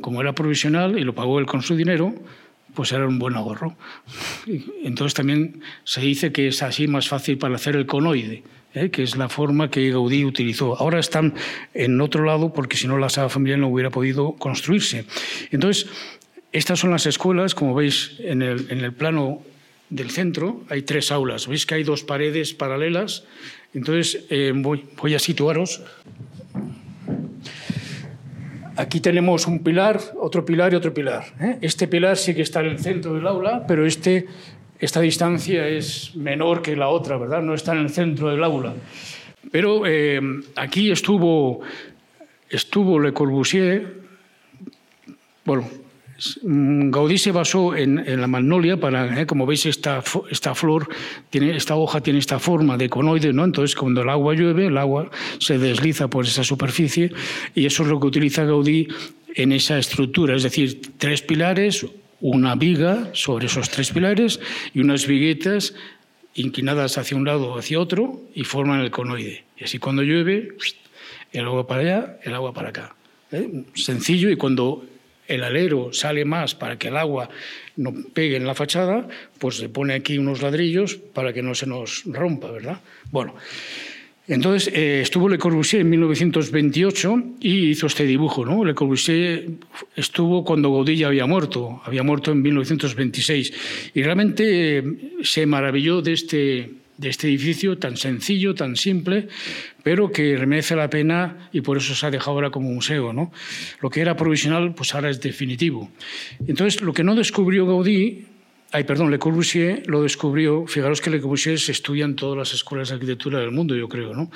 Como era provisional y lo pagó él con su dinero, pues era un buen ahorro. Entonces también se dice que es así más fácil para hacer el conoide, ¿eh? que es la forma que Gaudí utilizó. Ahora están en otro lado porque si no la sala familiar no hubiera podido construirse. Entonces, estas son las escuelas, como veis en el, plano del centro, hay tres aulas. Veis que hay dos paredes paralelas. Entonces, eh, voy, a situaros. Aquí tenemos un pilar, otro pilar y otro pilar. ¿eh? Este pilar sí que está en el centro del aula, pero este, esta distancia es menor que la otra, ¿verdad? No está en el centro del aula. Pero eh, aquí estuvo, estuvo Le Corbusier, bueno, Gaudí se basó en, en la magnolia para, eh, como veis, esta, esta flor, tiene, esta hoja tiene esta forma de conoide, ¿no? Entonces, cuando el agua llueve, el agua se desliza por esa superficie y eso es lo que utiliza Gaudí en esa estructura, es decir, tres pilares, una viga sobre esos tres pilares y unas viguetas inclinadas hacia un lado o hacia otro y forman el conoide. Y así cuando llueve, el agua para allá, el agua para acá. ¿eh? Sencillo y cuando el alero sale más para que el agua no pegue en la fachada, pues se pone aquí unos ladrillos para que no se nos rompa, ¿verdad? Bueno, entonces eh, estuvo Le Corbusier en 1928 y hizo este dibujo, ¿no? Le Corbusier estuvo cuando ya había muerto, había muerto en 1926 y realmente eh, se maravilló de este de este edificio tan sencillo, tan simple, pero que merece la pena y por eso se ha dejado ahora como museo. ¿no? Lo que era provisional, pues ahora es definitivo. Entonces, lo que no descubrió Gaudí, ay, perdón, Le Corbusier lo descubrió, fijaros que Le Corbusier se estudia en todas las escuelas de arquitectura del mundo, yo creo, ¿no?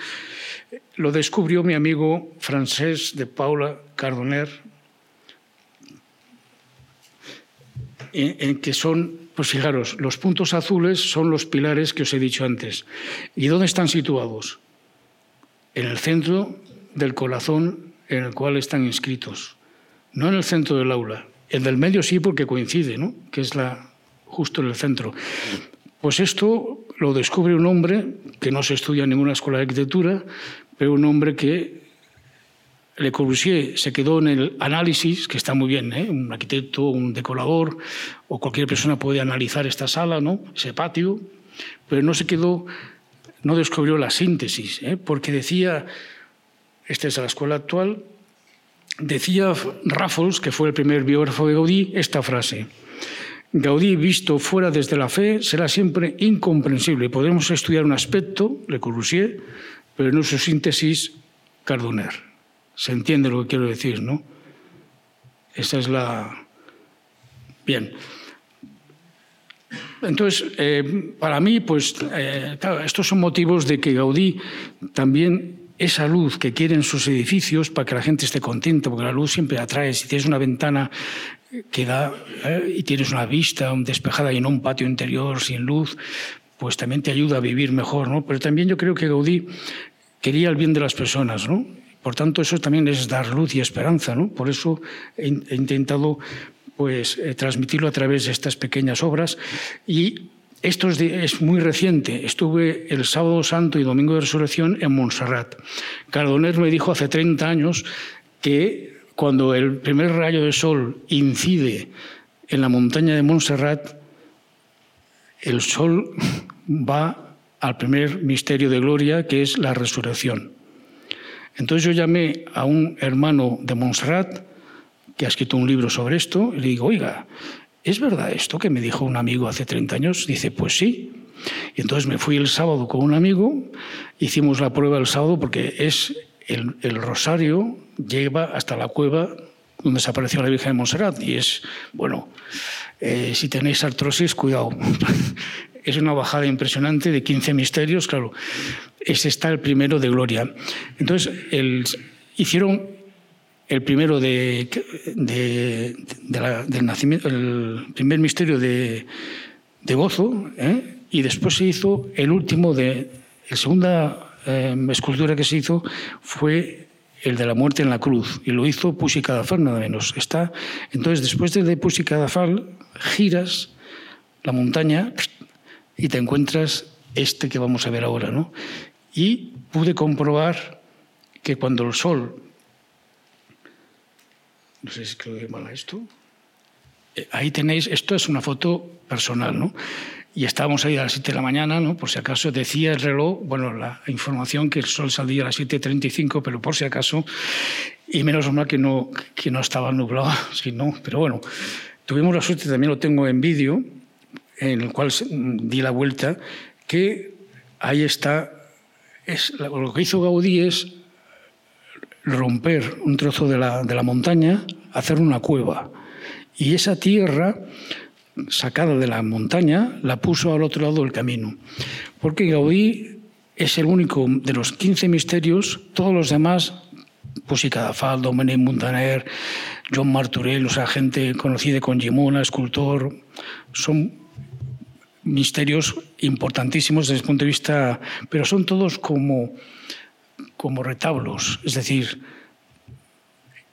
Lo descubrió mi amigo francés de Paula Cardoner, en, que son pues fijaros, los puntos azules son los pilares que os he dicho antes. ¿Y dónde están situados? En el centro del corazón en el cual están inscritos, no en el centro del aula. El del medio sí porque coincide, ¿no? que es la, justo en el centro. Pues esto lo descubre un hombre que no se estudia en ninguna escuela de arquitectura, pero un hombre que le Corbusier se quedó en el análisis, que está muy bien, ¿eh? un arquitecto, un decorador o cualquier persona puede analizar esta sala, ¿no? ese patio, pero no se quedó, no descubrió la síntesis, ¿eh? porque decía, esta es la escuela actual, decía Raffles, que fue el primer biógrafo de Gaudí, esta frase. Gaudí visto fuera desde la fe será siempre incomprensible. Podemos estudiar un aspecto, Le Corbusier, pero no su síntesis, Cardoner. Se entiende lo que quiero decir, ¿no? Esa es la... Bien. Entonces, eh, para mí, pues, eh, claro, estos son motivos de que Gaudí también esa luz que quieren sus edificios para que la gente esté contenta, porque la luz siempre atrae. Si tienes una ventana que da eh, y tienes una vista despejada y no un patio interior sin luz, pues también te ayuda a vivir mejor, ¿no? Pero también yo creo que Gaudí quería el bien de las personas, ¿no? Por tanto, eso también es dar luz y esperanza. ¿no? Por eso he, intentado pues, eh, transmitirlo a través de estas pequeñas obras. Y esto es, es, muy reciente. Estuve el sábado santo y domingo de resurrección en Montserrat. Cardoner me dijo hace 30 años que cuando el primer rayo de sol incide en la montaña de Montserrat, el sol va al primer misterio de gloria, que es la resurrección. Entonces yo llamé a un hermano de Montserrat que ha escrito un libro sobre esto y le digo, oiga, ¿es verdad esto que me dijo un amigo hace 30 años? Dice, pues sí. Y entonces me fui el sábado con un amigo, hicimos la prueba el sábado porque es el, rosario lleva hasta la cueva donde desapareció la Virgen de Montserrat y es, bueno, eh, si tenéis artrosis, cuidado. es una bajada impresionante de 15 misterios, claro. Ese está el primero de Gloria. Entonces, el, hicieron el primero de, de, del nacimiento, el primer misterio de, de gozo, ¿eh? y después se hizo el último de, la segunda eh, escultura que se hizo fue el de la muerte en la cruz, y lo hizo Pussy Cadafal, nada menos. Está, entonces, después de Pussy Cadafal, giras la montaña y te encuentras este que vamos a ver ahora. ¿no? Y pude comprobar que cuando el sol, no sé si creo que mal esto, eh, ahí tenéis, esto es una foto personal, ¿no? y estábamos ahí a las 7 de la mañana, ¿no? por si acaso decía el reloj, bueno, la información que el sol salía a las 7.35, pero por si acaso, y menos mal que no, que no estaba nublado, si no, pero bueno, tuvimos la suerte, también lo tengo en vídeo, en el cual di la vuelta, que ahí está, es, lo que hizo Gaudí es romper un trozo de la, de la montaña, hacer una cueva, y esa tierra sacada de la montaña, la puso al otro lado del camino. Porque Gaudí es el único de los 15 misterios, todos los demás, Pussy Cadafal, Dominic Montaner, John Marturell, o sea, gente conocida con Gimona, escultor, son misterios importantísimos desde el punto de vista, pero son todos como, como retablos, es decir,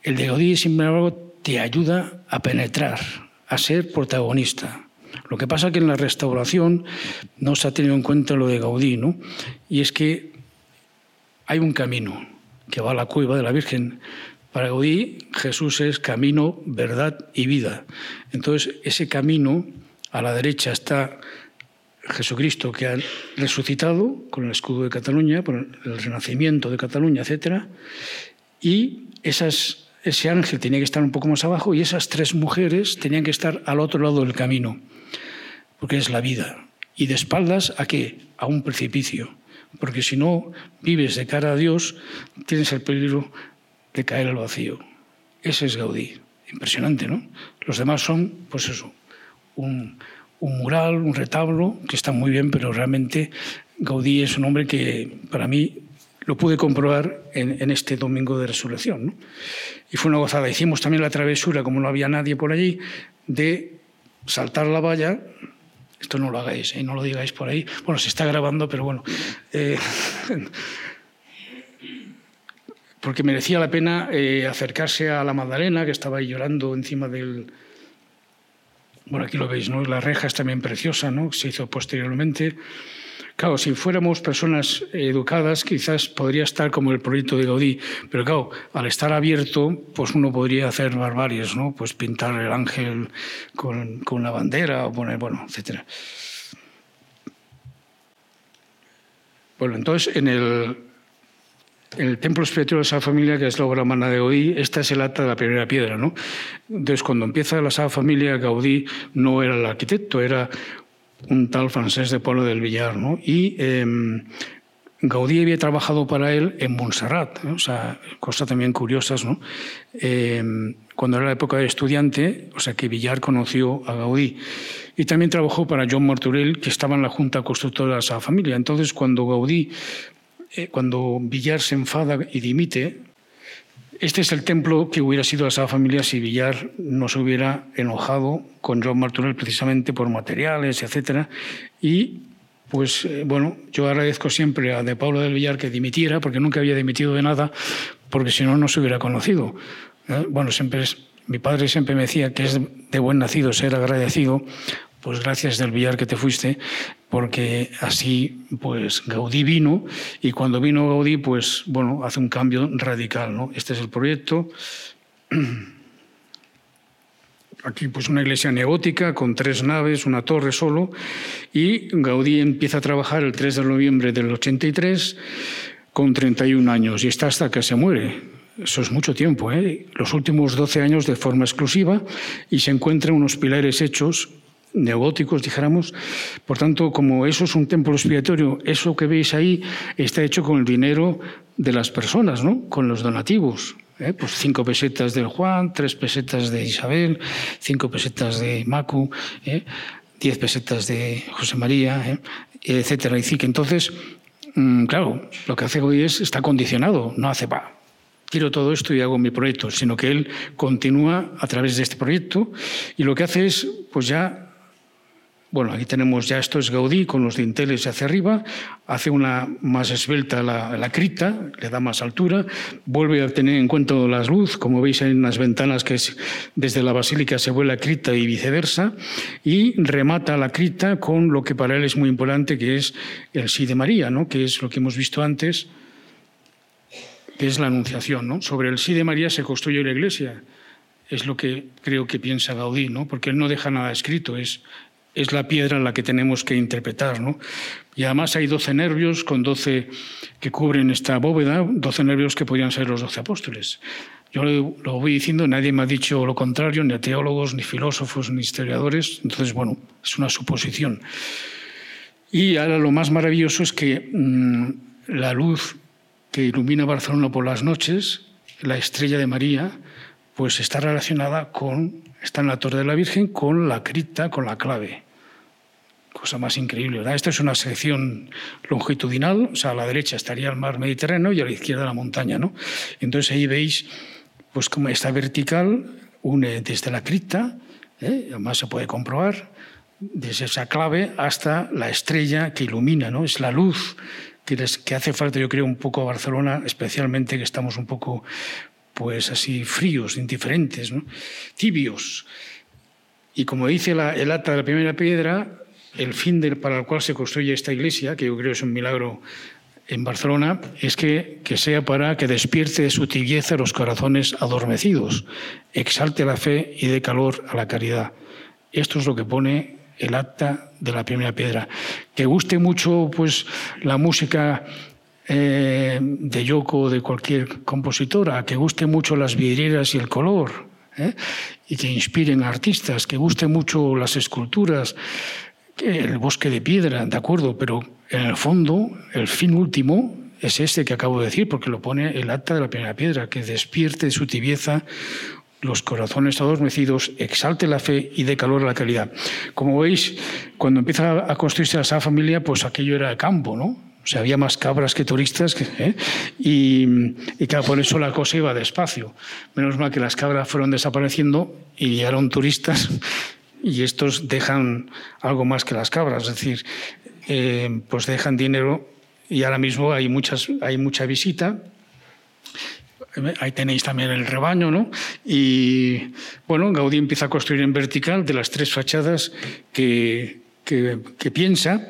el de Gaudí, sin embargo, te ayuda a penetrar a ser protagonista. Lo que pasa es que en la restauración no se ha tenido en cuenta lo de Gaudí, ¿no? Y es que hay un camino que va a la cueva de la Virgen. Para Gaudí, Jesús es camino, verdad y vida. Entonces, ese camino, a la derecha está Jesucristo que ha resucitado con el escudo de Cataluña, por el renacimiento de Cataluña, etc. Y ese ángel tenía que estar un poco más abajo y esas tres mujeres tenían que estar al otro lado del camino, porque es la vida. Y de espaldas a qué? A un precipicio, porque si no vives de cara a Dios, tienes el peligro de caer al vacío. Ese es Gaudí. Impresionante, ¿no? Los demás son, pues eso, un, un mural, un retablo, que está muy bien, pero realmente Gaudí es un hombre que para mí lo pude comprobar en, este domingo de resurrección. Y fue una gozada. Hicimos también la travesura, como no había nadie por allí, de saltar la valla. Esto no lo hagáis, ¿eh? no lo digáis por ahí. Bueno, se está grabando, pero bueno. Eh, porque merecía la pena eh, acercarse a la Magdalena, que estaba ahí llorando encima del... Bueno, aquí lo veis, ¿no? La reja es también preciosa, ¿no? Se hizo posteriormente. Claro, si fuéramos personas educadas, quizás podría estar como el proyecto de Gaudí, pero claro, al estar abierto, pues uno podría hacer barbaries, ¿no? Pues pintar el ángel con, con la bandera o poner, bueno, etcétera. Bueno, entonces en el, el templo espiritual de esa familia, que es la obra humana de Gaudí, esta es el acta de la primera piedra, ¿no? Entonces, cuando empieza la Sagrada Familia, Gaudí no era el arquitecto, era un tal francés de Pueblo del Villar, ¿no? Y em, Gaudí había trabajado para él en Montserrat, o sea, cosas también curiosas, ¿no? Em, cuando era la época de estudiante, o sea, que Villar conoció a Gaudí. Y también trabajó para John Marturell, que estaba en la Junta Constructora de esa familia. Entonces, cuando Gaudí, eh, cuando Villar se enfada y dimite, este es el templo que hubiera sido esa familia si Villar no se hubiera enojado con Joan Martorell precisamente por materiales, etc. Y pues eh, bueno, yo agradezco siempre a De Pablo del Villar que dimitiera, porque nunca había dimitido de nada, porque si no, no se hubiera conocido. ¿eh? Bueno, siempre mi padre siempre me decía que es de buen nacido ser agradecido, pues gracias del Villar que te fuiste, porque así pues Gaudí vino y cuando vino Gaudí pues bueno, hace un cambio radical, ¿no? Este es el proyecto. Aquí pues una iglesia neogótica con tres naves, una torre solo y Gaudí empieza a trabajar el 3 de noviembre del 83 con 31 años y está hasta que se muere. Eso es mucho tiempo, ¿eh? los últimos 12 años de forma exclusiva y se encuentran unos pilares hechos neogóticos, dijéramos. Por tanto, como eso es un templo expiatorio, eso que veis ahí está hecho con el dinero de las personas, ¿no? con los donativos. ¿eh? Pues cinco pesetas del Juan, tres pesetas de Isabel, cinco pesetas de Macu, ¿eh? diez pesetas de José María, ¿eh? etcétera. Y que entonces, mm, claro, lo que hace hoy es, está condicionado, no hace, va, quiero todo esto y hago mi proyecto, sino que él continúa a través de este proyecto y lo que hace es, pues ya bueno, aquí tenemos ya esto es Gaudí con los dinteles hacia arriba, hace una más esbelta la, cripta, le da más altura, vuelve a tener en cuenta la luz, como veis en las ventanas que es, desde la basílica se vuelve a cripta y viceversa, y remata la cripta con lo que para él es muy importante, que es el sí de María, ¿no? que es lo que hemos visto antes, que es la anunciación. ¿no? Sobre el sí de María se construye la iglesia es lo que creo que piensa Gaudí, ¿no? porque él no deja nada escrito, es es la piedra en la que tenemos que interpretar. ¿no? Y además hay 12 nervios con 12 que cubren esta bóveda, 12 nervios que podrían ser los 12 apóstoles. Yo lo voy diciendo, nadie me ha dicho lo contrario, ni teólogos, ni filósofos, ni historiadores. Entonces, bueno, es una suposición. Y ahora lo más maravilloso es que mm, la luz que ilumina Barcelona por las noches, la estrella de María, pues está relacionada con está en la Torre de la Virgen con la cripta, con la clave. Cosa más increíble, ¿verdad? Esta es una sección longitudinal, o sea, a la derecha estaría el mar Mediterráneo y a la izquierda la montaña, ¿no? Entonces ahí veis, pues como esta vertical une desde la cripta, ¿eh? además se puede comprobar, desde esa clave hasta la estrella que ilumina, ¿no? Es la luz que, que hace falta, yo creo, un poco a Barcelona, especialmente que estamos un poco pues así fríos, indiferentes, tibios. Y como dice el acta de la primera piedra, el fin para el cual se construye esta iglesia, que yo creo es un milagro en Barcelona, es que, que sea para que despierte de su tibieza los corazones adormecidos, exalte la fe y dé calor a la caridad. Esto es lo que pone el acta de la primera piedra. Que guste mucho pues, la música eh, de Yoko o de cualquier compositora, que guste mucho las vidrieras y el color, ¿eh? y que inspiren artistas, que guste mucho las esculturas, el bosque de piedra, de acuerdo, pero en el fondo, el fin último es este que acabo de decir, porque lo pone el acta de la primera piedra, que despierte de su tibieza los corazones adormecidos, exalte la fe y dé calor a la caridad. Como veis, cuando empieza a construirse esa familia, pues aquello era campo, ¿no? Sea, había más cabras que turistas, ¿eh? y, y, claro, por eso la cosa iba despacio. Menos mal que las cabras fueron desapareciendo y llegaron turistas y estos dejan algo más que las cabras, es decir, eh, pues dejan dinero y ahora mismo hay, muchas, hay mucha visita. Ahí tenéis también el rebaño, ¿no? Y bueno, Gaudí empieza a construir en vertical de las tres fachadas que, que piensa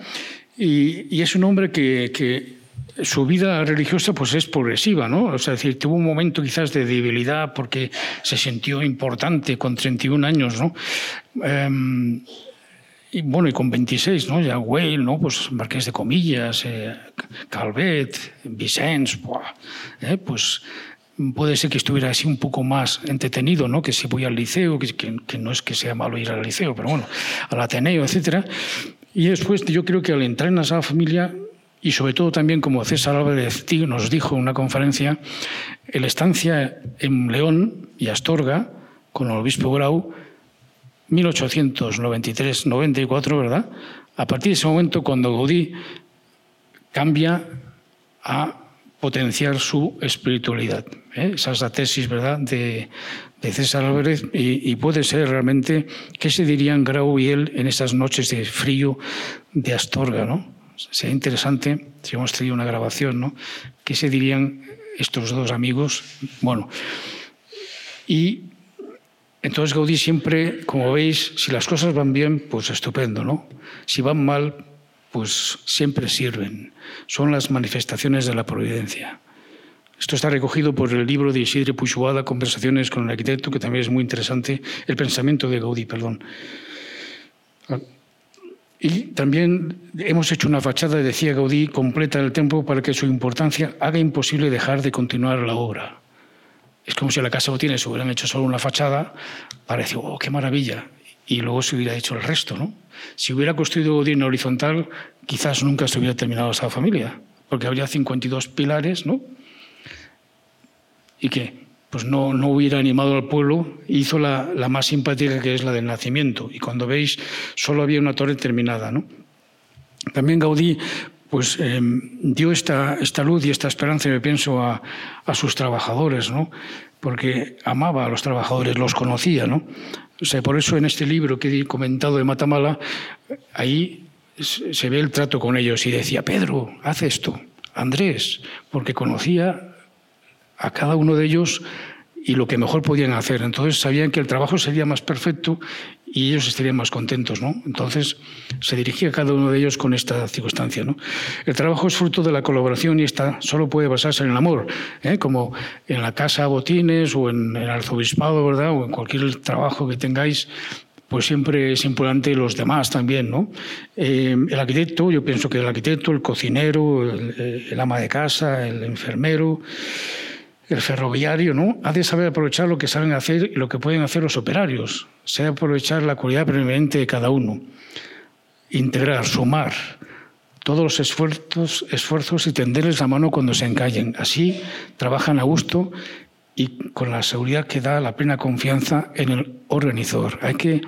y, es un hombre que, su vida religiosa pues es progresiva, ¿no? O sea, decir, tuvo un momento quizás de debilidad porque se sintió importante con 31 años, ¿no? Em, y bueno, y con 26, ¿no? Ya Weil, ¿no? Pues Marqués de Comillas, eh, Calvet, Vicens, ¿eh? pues puede ser que estuviera así un poco más entretenido, ¿no? Que si voy al liceo, que, que, no es que sea malo ir al liceo, pero bueno, al Ateneo, etcétera. Y después yo creo que al entrar en esa familia, y sobre todo también como César Álvarez nos dijo en una conferencia, la estancia en León y Astorga con el obispo Grau, 1893-94, ¿verdad? A partir de ese momento, cuando Gaudí cambia a potenciar su espiritualidad. ¿eh? Esa es la tesis, ¿verdad?, de, de César Álvarez y, puede ser realmente qué se dirían Grau y él en esas noches de frío de Astorga, ¿no? Sería interesante si hemos tenido una grabación, ¿no? ¿Qué se dirían estos dos amigos? Bueno, y entonces Gaudí siempre, como veis, si las cosas van bien, pues estupendo, ¿no? Si van mal, pues siempre sirven. Son las manifestaciones de la providencia. Esto está recogido por el libro de Isidre Puigboada, Conversaciones con el arquitecto, que también es muy interesante, el pensamiento de Gaudí, perdón. Y también hemos hecho una fachada, decía Gaudí, completa del templo para que su importancia haga imposible dejar de continuar la obra. Es como si la casa Botines hubieran hecho solo una fachada, parece, oh, qué maravilla, y luego se hubiera hecho el resto. ¿no? Si hubiera construido Gaudí en horizontal, quizás nunca se hubiera terminado esa familia, porque habría 52 pilares, ¿no? ¿Y qué? Pues no, no hubiera animado al pueblo, hizo la, la, más simpática que es la del nacimiento. Y cuando veis, solo había una torre terminada. ¿no? También Gaudí pues, eh, dio esta, esta luz y esta esperanza, yo pienso, a, a sus trabajadores, ¿no? porque amaba a los trabajadores, los conocía. ¿no? O sea, por eso en este libro que he comentado de Matamala, ahí se ve el trato con ellos y decía, Pedro, haz esto, Andrés, porque conocía a cada uno de ellos y lo que mejor podían hacer. Entonces sabían que el trabajo sería más perfecto y ellos estarían más contentos. ¿no? Entonces se dirigía cada uno de ellos con esta circunstancia. ¿no? El trabajo es fruto de la colaboración y esta solo puede basarse en el amor, ¿eh? como en la casa Botines o en el arzobispado, ¿verdad? o en cualquier trabajo que tengáis pues siempre es importante los demás también, ¿no? Eh, el arquitecto, yo pienso que el arquitecto, el cocinero, el, el ama de casa, el enfermero, el ferroviario ¿no? ha de saber aprovechar lo que saben hacer y lo que pueden hacer los operarios. Se debe aprovechar la cualidad permanente de cada uno. Integrar, sumar todos los esfuerzos, esfuerzos y tenderles la mano cuando se encallen. Así trabajan a gusto y con la seguridad que da la plena confianza en el organizador. Hay que,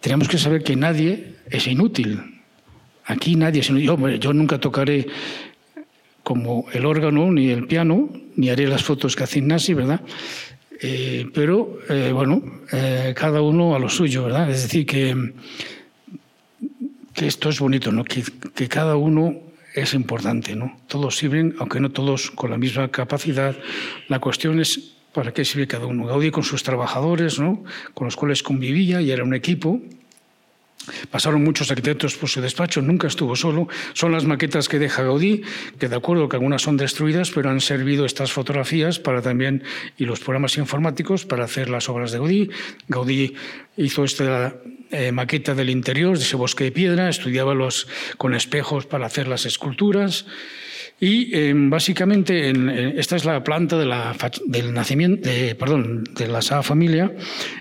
tenemos que saber que nadie es inútil. Aquí nadie es inútil. Yo nunca tocaré como el órgano ni el piano, ni haré las fotos que hace Ignasi, ¿verdad? Eh, pero, eh, bueno, eh, cada uno a lo suyo, ¿verdad? Es decir, que, que esto es bonito, ¿no? Que, que, cada uno es importante, ¿no? Todos sirven, aunque no todos con la misma capacidad. La cuestión es para qué sirve cada uno. Gaudí con sus trabajadores, ¿no? Con los cuales convivía y era un equipo, Pasaron muchos arquitectos por su despacho, nunca estuvo solo. Son las maquetas que deja Gaudí, que de acuerdo que algunas son destruidas, pero han servido estas fotografías para también, y los programas informáticos para hacer las obras de Gaudí. Gaudí hizo esta eh, maqueta del interior, de ese bosque de piedra, estudiaba los, con espejos para hacer las esculturas. Y em, básicamente esta es la planta de la, del nacimiento, de, perdón, de la Familia,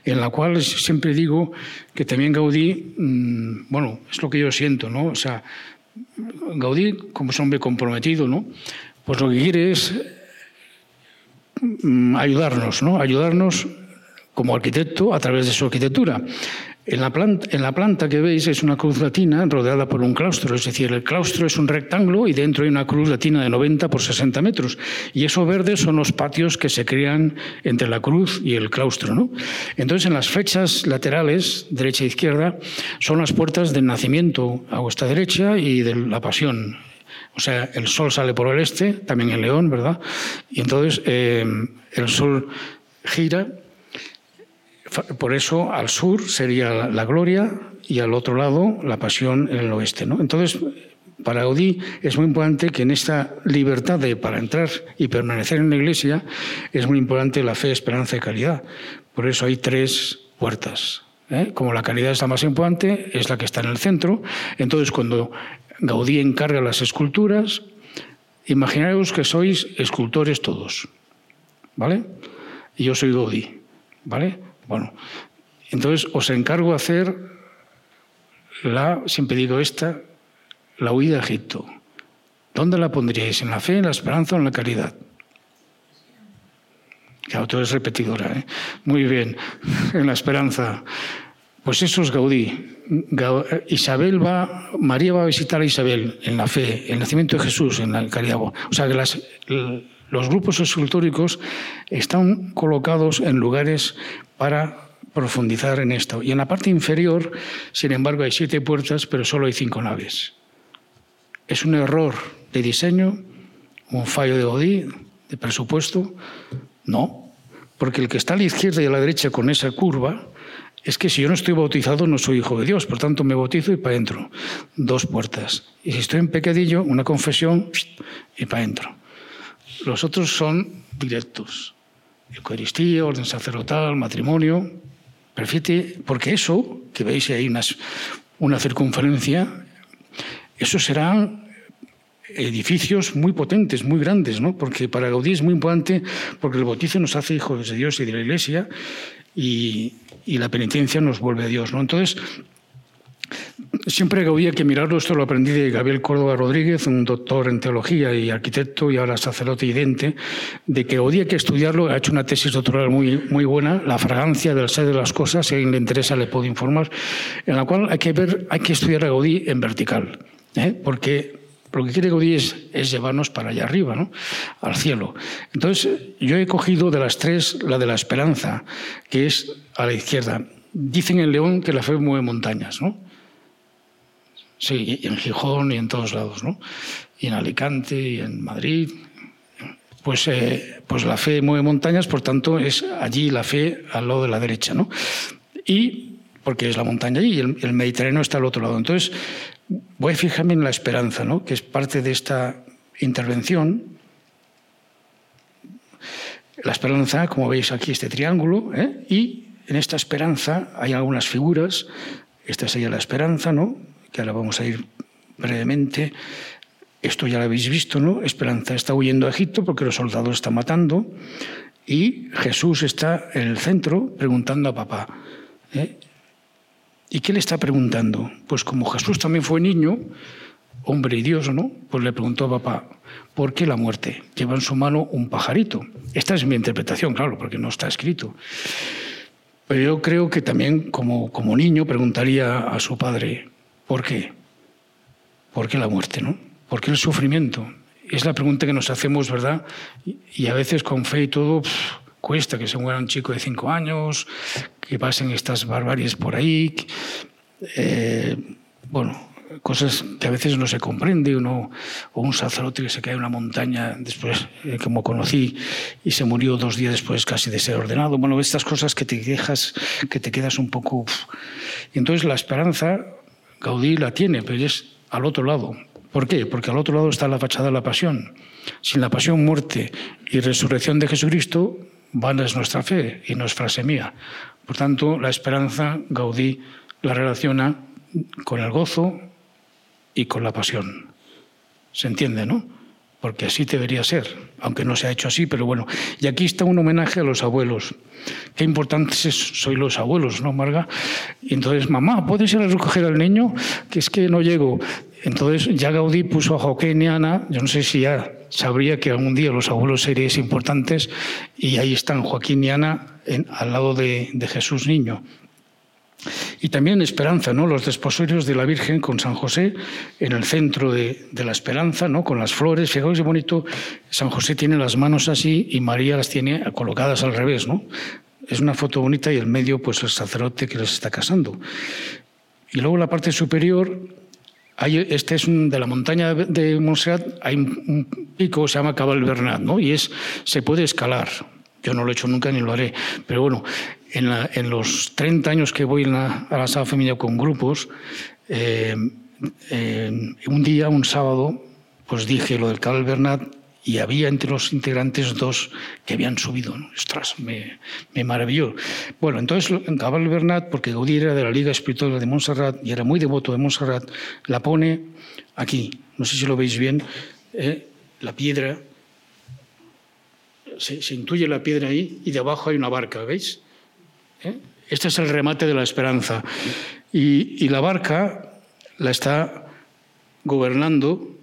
en la cual siempre digo que también Gaudí, mm, bueno, es lo que yo siento, ¿no? O sea, Gaudí, como es hombre comprometido, ¿no? Pues lo que quiere es mm, ayudarnos, ¿no? Ayudarnos como arquitecto a través de su arquitectura. En la, planta, que veis es una cruz latina rodeada por un claustro, es decir, el claustro es un rectángulo y dentro hay una cruz latina de 90 por 60 metros. Y eso verde son los patios que se crean entre la cruz y el claustro. ¿no? Entonces, en las fechas laterales, derecha e izquierda, son las puertas del nacimiento a vuestra derecha y de la pasión. O sea, el sol sale por el este, también en León, ¿verdad? Y entonces eh, el sol gira por eso al sur sería la gloria y al otro lado la pasión en el oeste. ¿no? Entonces, para Gaudí es muy importante que en esta libertad de, para entrar y permanecer en la iglesia es muy importante la fe, esperanza y caridad. Por eso hay tres puertas. ¿eh? Como la caridad es la más importante, es la que está en el centro. Entonces, cuando Gaudí encarga las esculturas, imaginaos que sois escultores todos. ¿Vale? Y yo soy Gaudí. ¿Vale? Bueno, entonces os encargo hacer la, siempre digo esta, la huida a Egipto. ¿Dónde la pondríais? ¿En la fe, en la esperanza o en la caridad? Claro, tú eres repetidora. ¿eh? Muy bien, en la esperanza. Pues eso es Gaudí. Isabel va, María va a visitar a Isabel en la fe, el nacimiento de Jesús, en la caridad. O sea que las, los grupos escultóricos están colocados en lugares para profundizar en esto. Y en la parte inferior, sin embargo, hay siete puertas, pero solo hay cinco naves. ¿Es un error de diseño? ¿Un fallo de Godí? ¿De presupuesto? No, porque el que está a la izquierda y a la derecha con esa curva es que si yo no estoy bautizado no soy hijo de Dios, por tanto me bautizo y para adentro. Dos puertas. Y si estoy en pecadillo, una confesión y para adentro. Los otros son directos. Eucaristía, orden sacerdotal, matrimonio. Perfecto, porque eso, que veis ahí una circunferencia, Esos serán edificios muy potentes, muy grandes, ¿no? porque para Gaudí es muy importante, porque el bautizo nos hace hijos de Dios y de la Iglesia, y, y la penitencia nos vuelve a Dios. ¿no? Entonces, Siempre había que mirarlo, esto lo aprendí de Gabriel Córdoba Rodríguez, un doctor en teología y arquitecto y ahora sacerdote y dente, de que había que estudiarlo, ha hecho una tesis doctoral muy, muy buena, La fragancia del ser de las cosas, si a alguien le interesa le puedo informar, en la cual hay que, ver, hay que estudiar a Gaudí en vertical, ¿eh? porque lo que quiere Gaudí es, es, llevarnos para allá arriba, ¿no? al cielo. Entonces, yo he cogido de las tres la de la esperanza, que es a la izquierda. Dicen en León que la fe mueve montañas, ¿no? Sí, en Gijón y en todos lados, ¿no? Y en Alicante y en Madrid. Pues, eh, pues la fe mueve montañas, por tanto, es allí la fe al lado de la derecha, ¿no? Y porque es la montaña allí y el, Mediterráneo está al otro lado. Entonces, voy a fijarme en la esperanza, ¿no? Que es parte de esta intervención. La esperanza, como veis aquí, este triángulo, ¿eh? y en esta esperanza hay algunas figuras. Esta sería la esperanza, ¿no? Que ahora vamos a ir brevemente. Esto ya lo habéis visto, ¿no? Esperanza está huyendo a Egipto porque los soldados están matando y Jesús está en el centro preguntando a papá. ¿eh? ¿Y qué le está preguntando? Pues como Jesús también fue niño, hombre y Dios, ¿no? Pues le preguntó a papá, ¿por qué la muerte? Lleva en su mano un pajarito. Esta es mi interpretación, claro, porque no está escrito. Pero yo creo que también como, como niño preguntaría a su padre, ¿Por qué? ¿Por qué la muerte? ¿no? ¿Por qué el sufrimiento? Es la pregunta que nos hacemos, ¿verdad? Y a veces con fe y todo cuesta que se muera un chico de cinco años, que pasen estas barbaries por ahí. Eh, bueno, cosas que a veces no se comprende, uno, o un sacerdote que se cae en una montaña después, eh, como conocí, y se murió dos días después casi de ser ordenado. Bueno, estas cosas que te dejas, que te quedas un poco... Y entonces la esperanza Gaudí la tiene, pero es al otro lado. ¿Por qué? Porque al otro lado está la fachada de la pasión. Sin la pasión, muerte y resurrección de Jesucristo, vana es nuestra fe y no es frase mía. Por tanto, la esperanza, Gaudí la relaciona con el gozo y con la pasión. ¿Se entiende, no? Porque así debería ser, aunque no se ha hecho así, pero bueno. Y aquí está un homenaje a los abuelos. Qué importantes sois los abuelos, ¿no, Marga? Y entonces, mamá, ¿puedes ir a recoger al niño? Que es que no llego. Entonces ya Gaudí puso a Joaquín y Ana, yo no sé si ya sabría que algún día los abuelos seríais importantes, y ahí están Joaquín y Ana al lado de, Jesús Niño. Y también esperanza, ¿no? Los desposorios de la Virgen con San José en el centro de, la esperanza, ¿no? Con las flores. Fijaos qué bonito. San José tiene las manos así y María las tiene colocadas al revés, ¿no? Es una foto bonita y el medio, pues el sacerdote que les está casando. Y luego la parte superior, hay, este es de la montaña de Montserrat, hay un pico se llama Cabal Bernat, ¿no? Y es, se puede escalar. Yo no lo he hecho nunca ni lo haré. Pero bueno, en, los 30 años que voy a la Sala Familia con grupos, eh, un día, un sábado, pues dije lo del Cabal Bernat y había entre los integrantes dos que habían subido. Ostras, me, me maravilló. Bueno, entonces Cabal Bernat, porque Gaudí era de la Liga Espiritual de Montserrat y era muy devoto de Montserrat, la pone aquí. No sé si lo veis bien. Eh, la piedra, se, intuye la piedra ahí y debajo hay una barca, ¿veis? ¿Eh? Este es el remate de la esperanza. Y, y la barca la está gobernando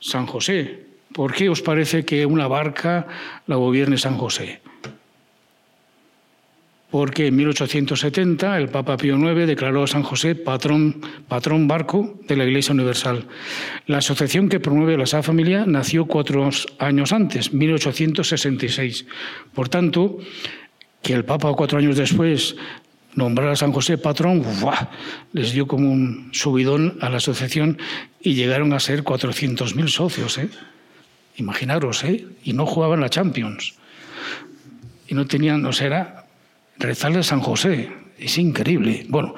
San José, ¿Por qué os parece que una barca la gobierne San José? Porque en 1870 el Papa Pío IX declaró a San José patrón, patrón barco de la Iglesia Universal. La asociación que promueve la Sagrada Familia nació cuatro años antes, 1866. Por tanto, que el Papa cuatro años después nombrara a San José patrón, les dio como un subidón a la asociación y llegaron a ser 400.000 socios. ¿eh? Imaginaros, ¿eh? Y no jugaban la Champions. Y no tenían, o sea, era rezarle a San José. Es increíble. Bueno,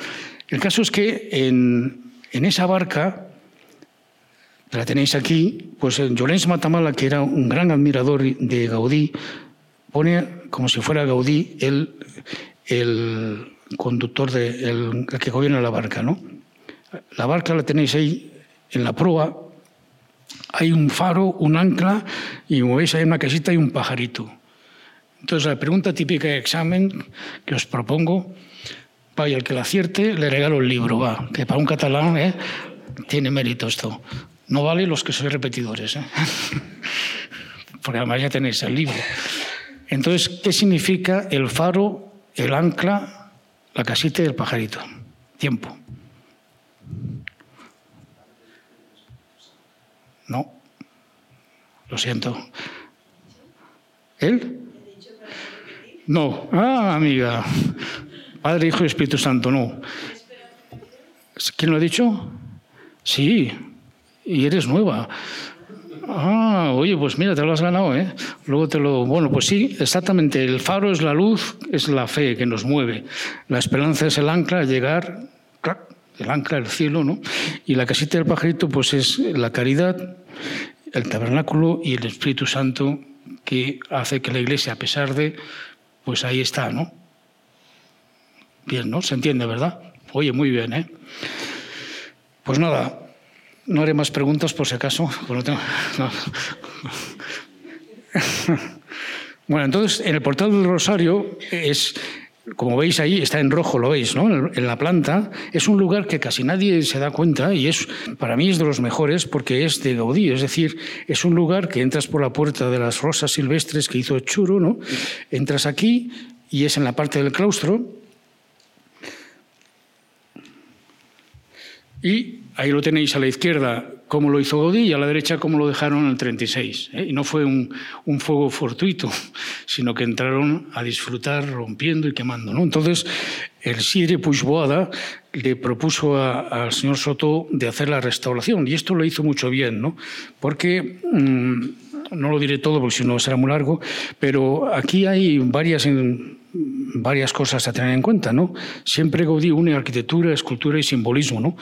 el caso es que en, en esa barca, la tenéis aquí, pues en Llorens Matamala, que era un gran admirador de Gaudí, pone como si fuera Gaudí el, el conductor, de, el que gobierna la barca, ¿no? La barca la tenéis ahí en la proa hay un faro, un ancla y como veis hay una casita y un pajarito. Entonces la pregunta típica de examen que os propongo, vaya, el que la acierte le regalo el libro, va, que para un catalán ¿eh? tiene mérito esto. No vale los que sois repetidores, ¿eh? porque además ya tenéis el libro. Entonces, ¿qué significa el faro, el ancla, la casita y el pajarito? Tiempo. No, lo siento. ¿Él? No. Ah, amiga. Padre, Hijo y Espíritu Santo, no. ¿Quién lo ha dicho? Sí. Y eres nueva. Ah, oye, pues mira, te lo has ganado, ¿eh? Luego te lo. Bueno, pues sí, exactamente. El faro es la luz, es la fe que nos mueve. La esperanza es el ancla, llegar, el ancla, el cielo, ¿no? Y la casita del pajarito, pues es la caridad, el tabernáculo y el Espíritu Santo que hace que la iglesia, a pesar de. Pues ahí está, ¿no? Bien, ¿no? Se entiende, ¿verdad? Oye, muy bien, ¿eh? Pues nada, no haré más preguntas por si acaso. Bueno, entonces en el portal del Rosario es, como veis ahí, está en rojo, lo veis, ¿no? En la planta. Es un lugar que casi nadie se da cuenta y es, para mí es de los mejores porque es de Gaudí. Es decir, es un lugar que entras por la puerta de las rosas silvestres que hizo Churo, ¿no? Entras aquí y es en la parte del claustro. Y Ahí lo tenéis a la izquierda, cómo lo hizo Gaudí, y a la derecha, cómo lo dejaron en el 36. ¿eh? Y no fue un, fuego fortuito, sino que entraron a disfrutar rompiendo y quemando. Entonces, el Sidre Puigboada le propuso al señor Soto de hacer la restauración, y esto lo hizo mucho bien, ¿no? porque. Mm, no lo diré todo porque si no será muy largo, pero aquí hay varias varias cosas a tener en cuenta, ¿no? Siempre Gaudí une arquitectura, escultura y simbolismo, ¿no?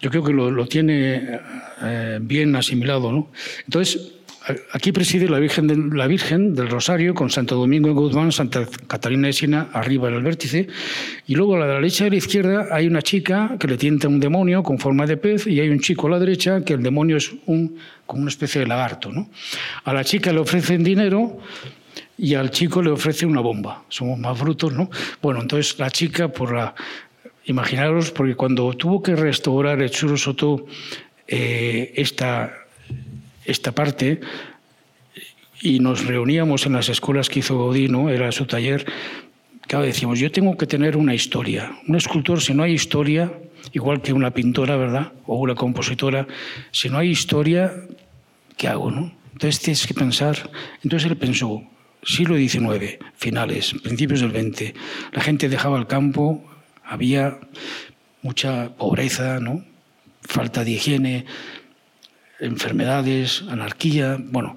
Yo creo que lo, tiene eh, bien asimilado, ¿no? Entonces, aquí preside la Virgen, la Virgen del Rosario con Santo Domingo en Guzmán, Santa Catalina de Siena arriba en el vértice, y luego a la derecha y a la izquierda hay una chica que le tienta un demonio con forma de pez y hay un chico a la derecha que el demonio es un, como una especie de lagarto, ¿no? A la chica le ofrecen dinero y al chico le ofrece una bomba. Somos más brutos, ¿no? Bueno, entonces la chica, por la... Imaginaros, porque cuando tuvo que restaurar el Churo Soto eh, esta, esta parte, y nos reuníamos en las escuelas que hizo Gaudí, ¿no? Era su taller, claro, decíamos, yo tengo que tener una historia. Un escultor, si no hay historia, igual que una pintora, ¿verdad? O una compositora, si no hay historia, ¿qué hago, no? Entonces tienes que pensar. Entonces él pensó, siglo XIX, finales, principios del XX, la gente dejaba el campo, había mucha pobreza, ¿no? falta de higiene, enfermedades, anarquía. Bueno,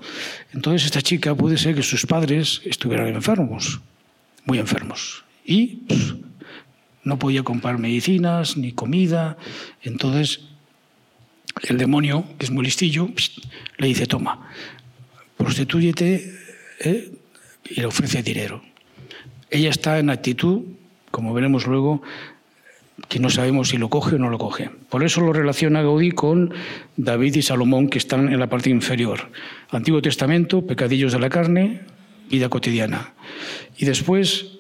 entonces esta chica puede ser que sus padres estuvieran enfermos, muy enfermos, y pues, no podía comprar medicinas ni comida. Entonces el demonio, que es muy listillo, le dice, toma, prostituyete, ¿eh? Y le ofrece dinero. Ella está en actitud, como veremos luego, que no sabemos si lo coge o no lo coge. Por eso lo relaciona Gaudí con David y Salomón, que están en la parte inferior. Antiguo Testamento, pecadillos de la carne, vida cotidiana. Y después,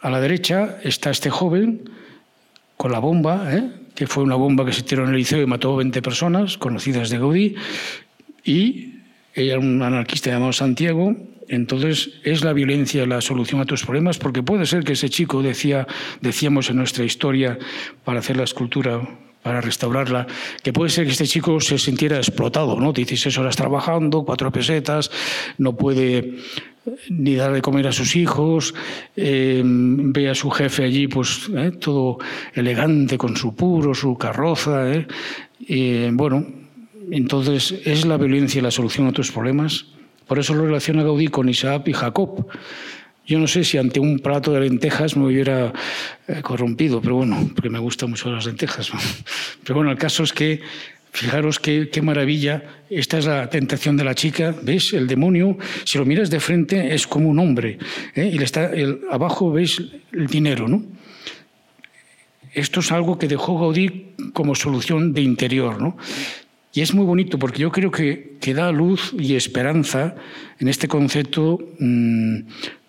a la derecha, está este joven con la bomba, ¿eh? que fue una bomba que se tiró en el liceo y mató a 20 personas, conocidas de Gaudí, y ella un anarquista llamado Santiago, entonces, ¿es la violencia la solución a tus problemas? Porque puede ser que ese chico, decía, decíamos en nuestra historia, para hacer la escultura, para restaurarla, que puede ser que este chico se sintiera explotado, ¿no? 16 horas trabajando, cuatro pesetas, no puede eh, ni dar de comer a sus hijos, eh, ve a su jefe allí, pues eh, todo elegante con su puro, su carroza. bueno, entonces, ¿es la violencia la solución a tus problemas? Por eso lo relaciona Gaudí con Isaac y Jacob. Yo no sé si ante un plato de lentejas me hubiera eh, corrompido, pero bueno, porque me gustan mucho las lentejas. Pero bueno, el caso es que, fijaros qué, qué maravilla, esta es la tentación de la chica, ¿ves? El demonio, si lo miras de frente, es como un hombre, ¿eh? y está, el, abajo veis el dinero, ¿no? Esto es algo que dejó Gaudí como solución de interior, ¿no? Y es muy bonito porque yo creo que, que da luz y esperanza en este concepto mmm,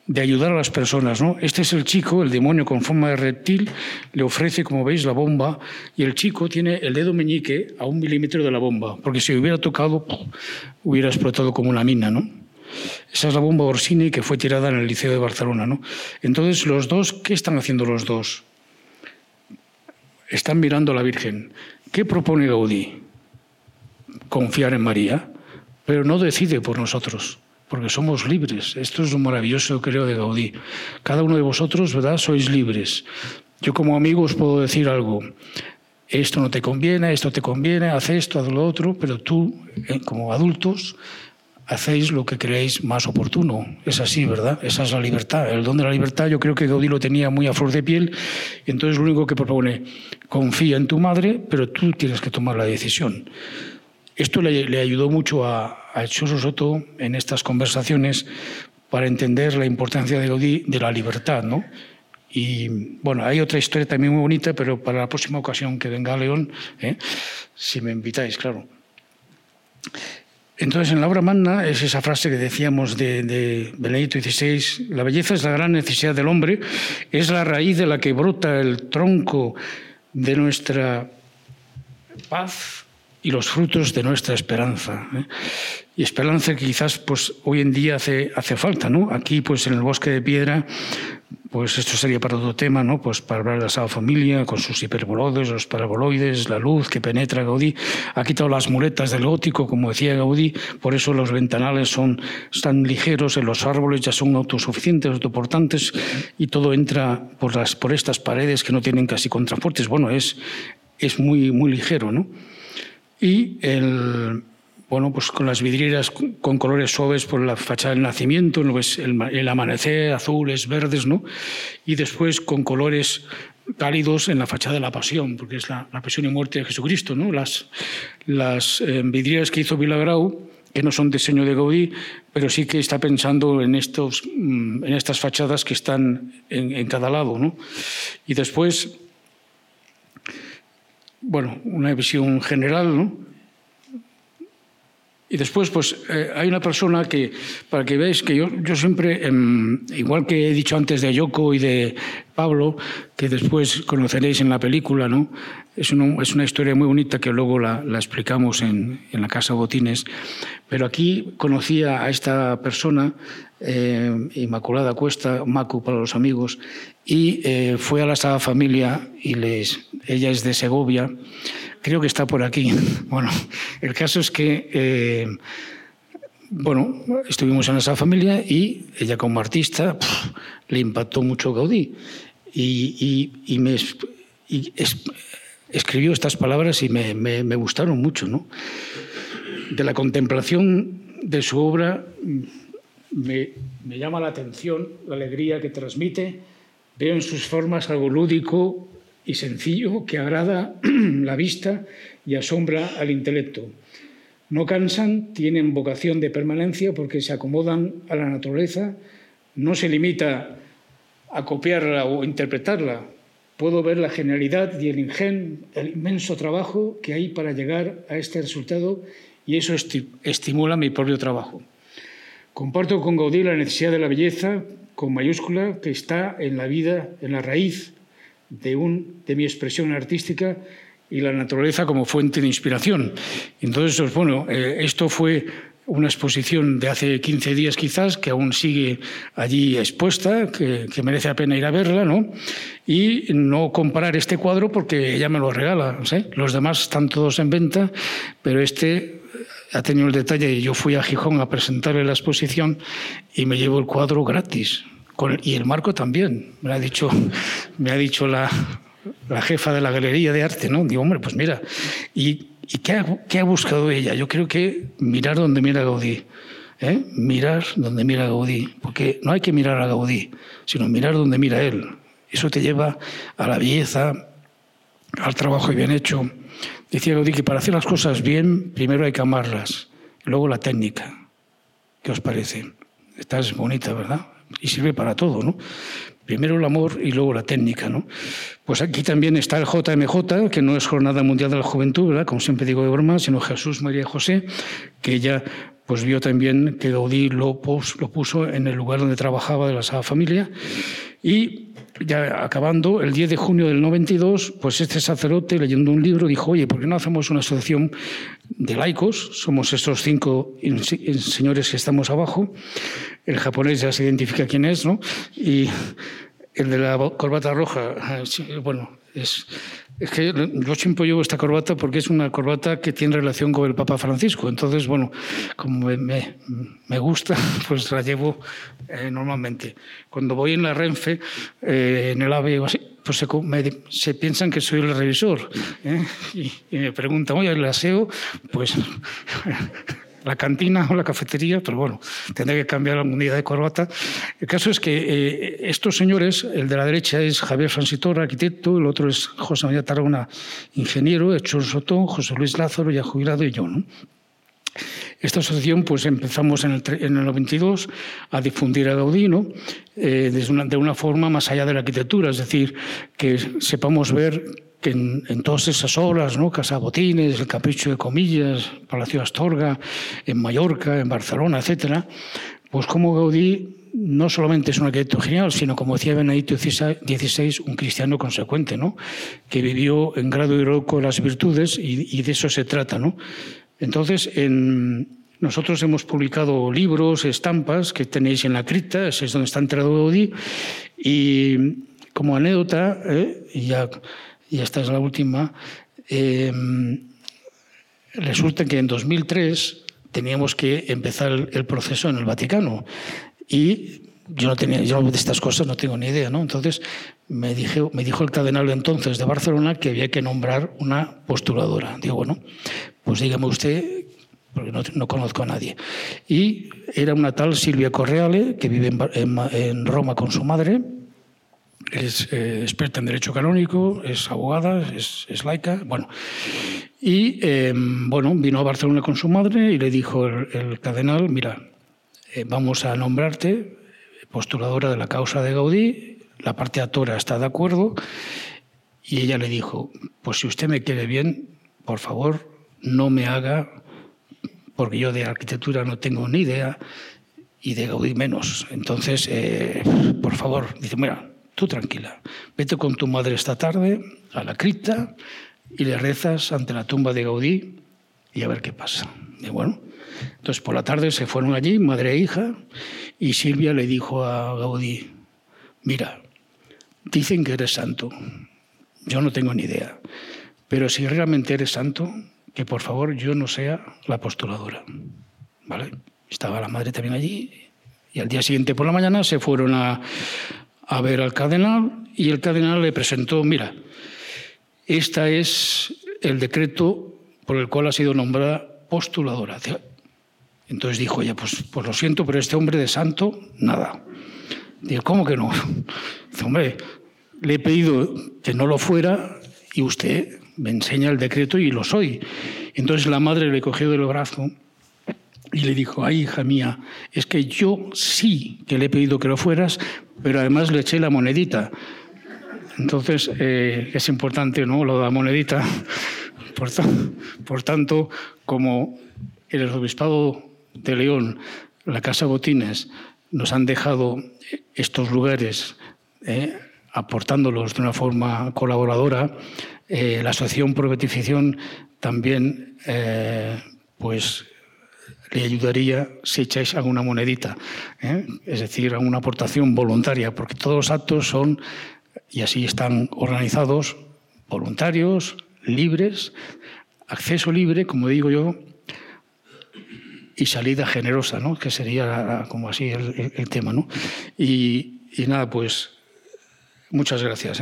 de ayudar a las personas. ¿no? Este es el chico, el demonio con forma de reptil, le ofrece, como veis, la bomba y el chico tiene el dedo meñique a un milímetro de la bomba, porque si hubiera tocado, hubiera explotado como una mina. ¿no? Esa es la bomba Orsini que fue tirada en el Liceo de Barcelona. ¿no? Entonces, los dos, ¿qué están haciendo los dos? Están mirando a la Virgen. ¿Qué propone Gaudí? Confiar en María, pero no decide por nosotros porque somos libres. Esto es lo maravilloso, creo, de Gaudí. Cada uno de vosotros, ¿verdad?, sois libres. Yo como amigo os puedo decir algo. Esto no te conviene, esto te conviene, haz esto, haz lo otro, pero tú, eh, como adultos, hacéis lo que creéis más oportuno. Es así, ¿verdad? Esa es la libertad. El don de la libertad yo creo que Gaudí lo tenía muy a flor de piel entonces lo único que propone, confía en tu madre, pero tú tienes que tomar la decisión. Esto le, le ayudó mucho a, a Churro Soto en estas conversaciones para entender la importancia de de la libertad, ¿no? Y bueno, hay otra historia también muy bonita, pero para la próxima ocasión que venga a León, ¿eh? si me invitáis, claro. Entonces, en la obra magna es esa frase que decíamos de, de, Benedicto XVI, la belleza es la gran necesidad del hombre, es la raíz de la que brota el tronco de nuestra paz, y los frutos de nuestra esperanza. ¿eh? Y esperanza que quizás pues, hoy en día hace, hace falta. ¿no? Aquí, pues, en el bosque de piedra, pues esto sería para otro tema, ¿no? Pues para hablar de la Sagrada Familia, con sus hiperboloides, los paraboloides, la luz que penetra Gaudí. Ha quitado las muletas del gótico, como decía Gaudí, por eso los ventanales son tan ligeros, en los árboles ya son autosuficientes, autoportantes, y todo entra por, las, por estas paredes que no tienen casi contrafuertes. Bueno, es, es muy, muy ligero, ¿no? Y el, bueno, pues con las vidrieras con colores suaves por la fachada del nacimiento, el, el, amanecer, azules, verdes, ¿no? Y después con colores cálidos en la fachada de la pasión, porque es la, la pasión y muerte de Jesucristo, ¿no? Las, las eh, vidrieras que hizo Vilagrau, que no son diseño de Gaudí, pero sí que está pensando en, estos, mm, en estas fachadas que están en, en cada lado, ¿no? Y después bueno, una visión general, ¿no? Y después, pues, eh, hay una persona que, para que veáis que yo, yo siempre, eh, igual que he dicho antes de Yoko y de Pablo, que después conoceréis en la película, ¿no? Es, una, historia muy bonita que luego la, explicamos en, la Casa Botines. Pero aquí conocí a esta persona, eh, Inmaculada Cuesta, Macu para los amigos, y eh, fue a la Sagrada Familia y les, ella es de Segovia Creo que está por aquí. Bueno, el caso es que, eh, bueno, estuvimos en esa familia y ella como artista le impactó mucho Gaudí y, escribió estas palabras y me, gustaron mucho, ¿no? De la contemplación de su obra me, llama la atención la alegría que transmite. Veo en sus formas algo lúdico, y sencillo que agrada la vista y asombra al intelecto. No cansan, tienen vocación de permanencia porque se acomodan a la naturaleza, no se limita a copiarla o interpretarla. Puedo ver la genialidad y el ingenio, el inmenso trabajo que hay para llegar a este resultado y eso estimula mi propio trabajo. Comparto con Gaudí la necesidad de la belleza, con mayúscula, que está en la vida, en la raíz de, mi expresión artística y la naturaleza como fuente de inspiración. Entonces, pues, bueno, eh, esto fue una exposición de hace 15 días quizás, que aún sigue allí expuesta, que, que, merece la pena ir a verla, ¿no? Y no comprar este cuadro porque ella me lo regala, ¿sí? Los demás están todos en venta, pero este ha tenido el detalle y yo fui a Gijón a presentarle la exposición y me llevo el cuadro gratis y el marco también, me ha dicho, me ha dicho la, la, jefa de la galería de arte, ¿no? Digo, hombre, pues mira, ¿y, y qué, ha, buscado ella? Yo creo que mirar donde mira Gaudí, ¿eh? mirar donde mira Gaudí, porque no hay que mirar a Gaudí, sino mirar donde mira él. Eso te lleva a la belleza, al trabajo bien hecho. Decía Gaudí que para hacer las cosas bien, primero hay que amarlas, luego la técnica. ¿Qué os parece? Estás bonita, ¿verdad? y sirve para todo, ¿no? Primero el amor y luego la técnica, ¿no? Pues aquí también está el JMJ, que no es Jornada Mundial de la Juventud, ¿verdad? Como siempre digo de broma, sino Jesús María José, que ella pues vio también que Gaudí lo, lo puso en el lugar donde trabajaba de la Sagrada Familia y ya acabando, el 10 de junio del 92, pues este sacerdote, leyendo un libro, dijo, oye, ¿por qué no hacemos una asociación de laicos? Somos estos cinco señores que estamos abajo. El japonés ya se identifica quién es, ¿no? Y el de la corbata roja, bueno, es es que yo siempre llevo esta corbata porque es una corbata que tiene relación con el Papa Francisco. Entonces, bueno, como me, me gusta, pues la llevo eh, normalmente. Cuando voy en la Renfe, eh, en el AVE o así, pues se, se, piensan que soy el revisor. ¿eh? Y, y, me preguntan, oye, el aseo, pues la cantina o la cafetería, pero bueno, tendré que cambiar la unidad de corbata. El caso es que eh, estos señores, el de la derecha es Javier Fransitor, arquitecto, el otro es José María Tarragona, ingeniero, Hechor Sotón, José Luis Lázaro, ya jubilado, y yo. ¿no? Esta asociación, pues empezamos en el, en el 92 a difundir a Gaudí, ¿no? eh, de, una, forma más allá de la arquitectura, es decir, que sepamos ver que en, en, todas esas obras, ¿no? Casa Botines, El Capricho de Comillas, Palacio Astorga, en Mallorca, en Barcelona, etcétera, pues como Gaudí no solamente es un arquitecto genial, sino como decía Benedicto XVI, un cristiano consecuente, ¿no? que vivió en grado heroico las virtudes y, y de eso se trata. ¿no? Entonces, en, nosotros hemos publicado libros, estampas que tenéis en la cripta, es donde está enterrado Gaudí, y como anécdota, ¿eh? y ya esta es la última, eh, resulta que en 2003 teníamos que empezar el, proceso en el Vaticano y yo no tenía, de estas cosas no tengo ni idea, ¿no? Entonces me, dije, me dijo el cardenal entonces de Barcelona que había que nombrar una postuladora. Digo, bueno, pues dígame usted porque no, no, conozco a nadie. Y era una tal Silvia Correale, que vive en, Roma con su madre, es eh, experta en derecho canónico, es abogada, es, laica, bueno. Y eh, bueno, vino a Barcelona con su madre y le dijo el, cardenal, mira, eh, vamos a nombrarte postuladora de la causa de Gaudí, la parte actora está de acuerdo, y ella le dijo, pues si usted me quiere bien, por favor, no me haga, porque yo de arquitectura no tengo ni idea, y de Gaudí menos. Entonces, eh, por favor, dice, mira, tú tranquila, vete con tu madre esta tarde a la cripta y le rezas ante la tumba de Gaudí y a ver qué pasa. Y bueno, entonces por la tarde se fueron allí, madre e hija, y Silvia le dijo a Gaudí, mira, dicen que eres santo, yo no tengo ni idea, pero si realmente eres santo, que por favor yo no sea la postuladora. ¿Vale? Estaba la madre también allí y al día siguiente por la mañana se fueron a, a ver al cardenal y el cardenal le presentó, mira, este es el decreto por el cual ha sido nombrada postuladora. Entonces dijo ella, pues, pues lo siento, pero este hombre de santo, nada. Digo, ¿cómo que no? Dice, hombre, le he pedido que no lo fuera y usted me enseña el decreto y lo soy. Entonces la madre le cogió del brazo y le dijo, ay, hija mía, es que yo sí que le he pedido que lo fueras, pero además le eché la monedita. Entonces, eh, es importante, ¿no?, lo de la monedita. Por, por tanto, como el obispado de León, la Casa Botines, nos han dejado estos lugares eh, aportándolos de una forma colaboradora, eh, la Asociación por Beatificación también eh, pues le ayudaría si echáis alguna monedita, ¿eh? es decir, alguna aportación voluntaria, porque todos los actos son, y así están organizados, voluntarios, libres, acceso libre, como digo yo, y salida generosa, ¿no? que sería como así el, tema. ¿no? Y, nada, pues muchas gracias.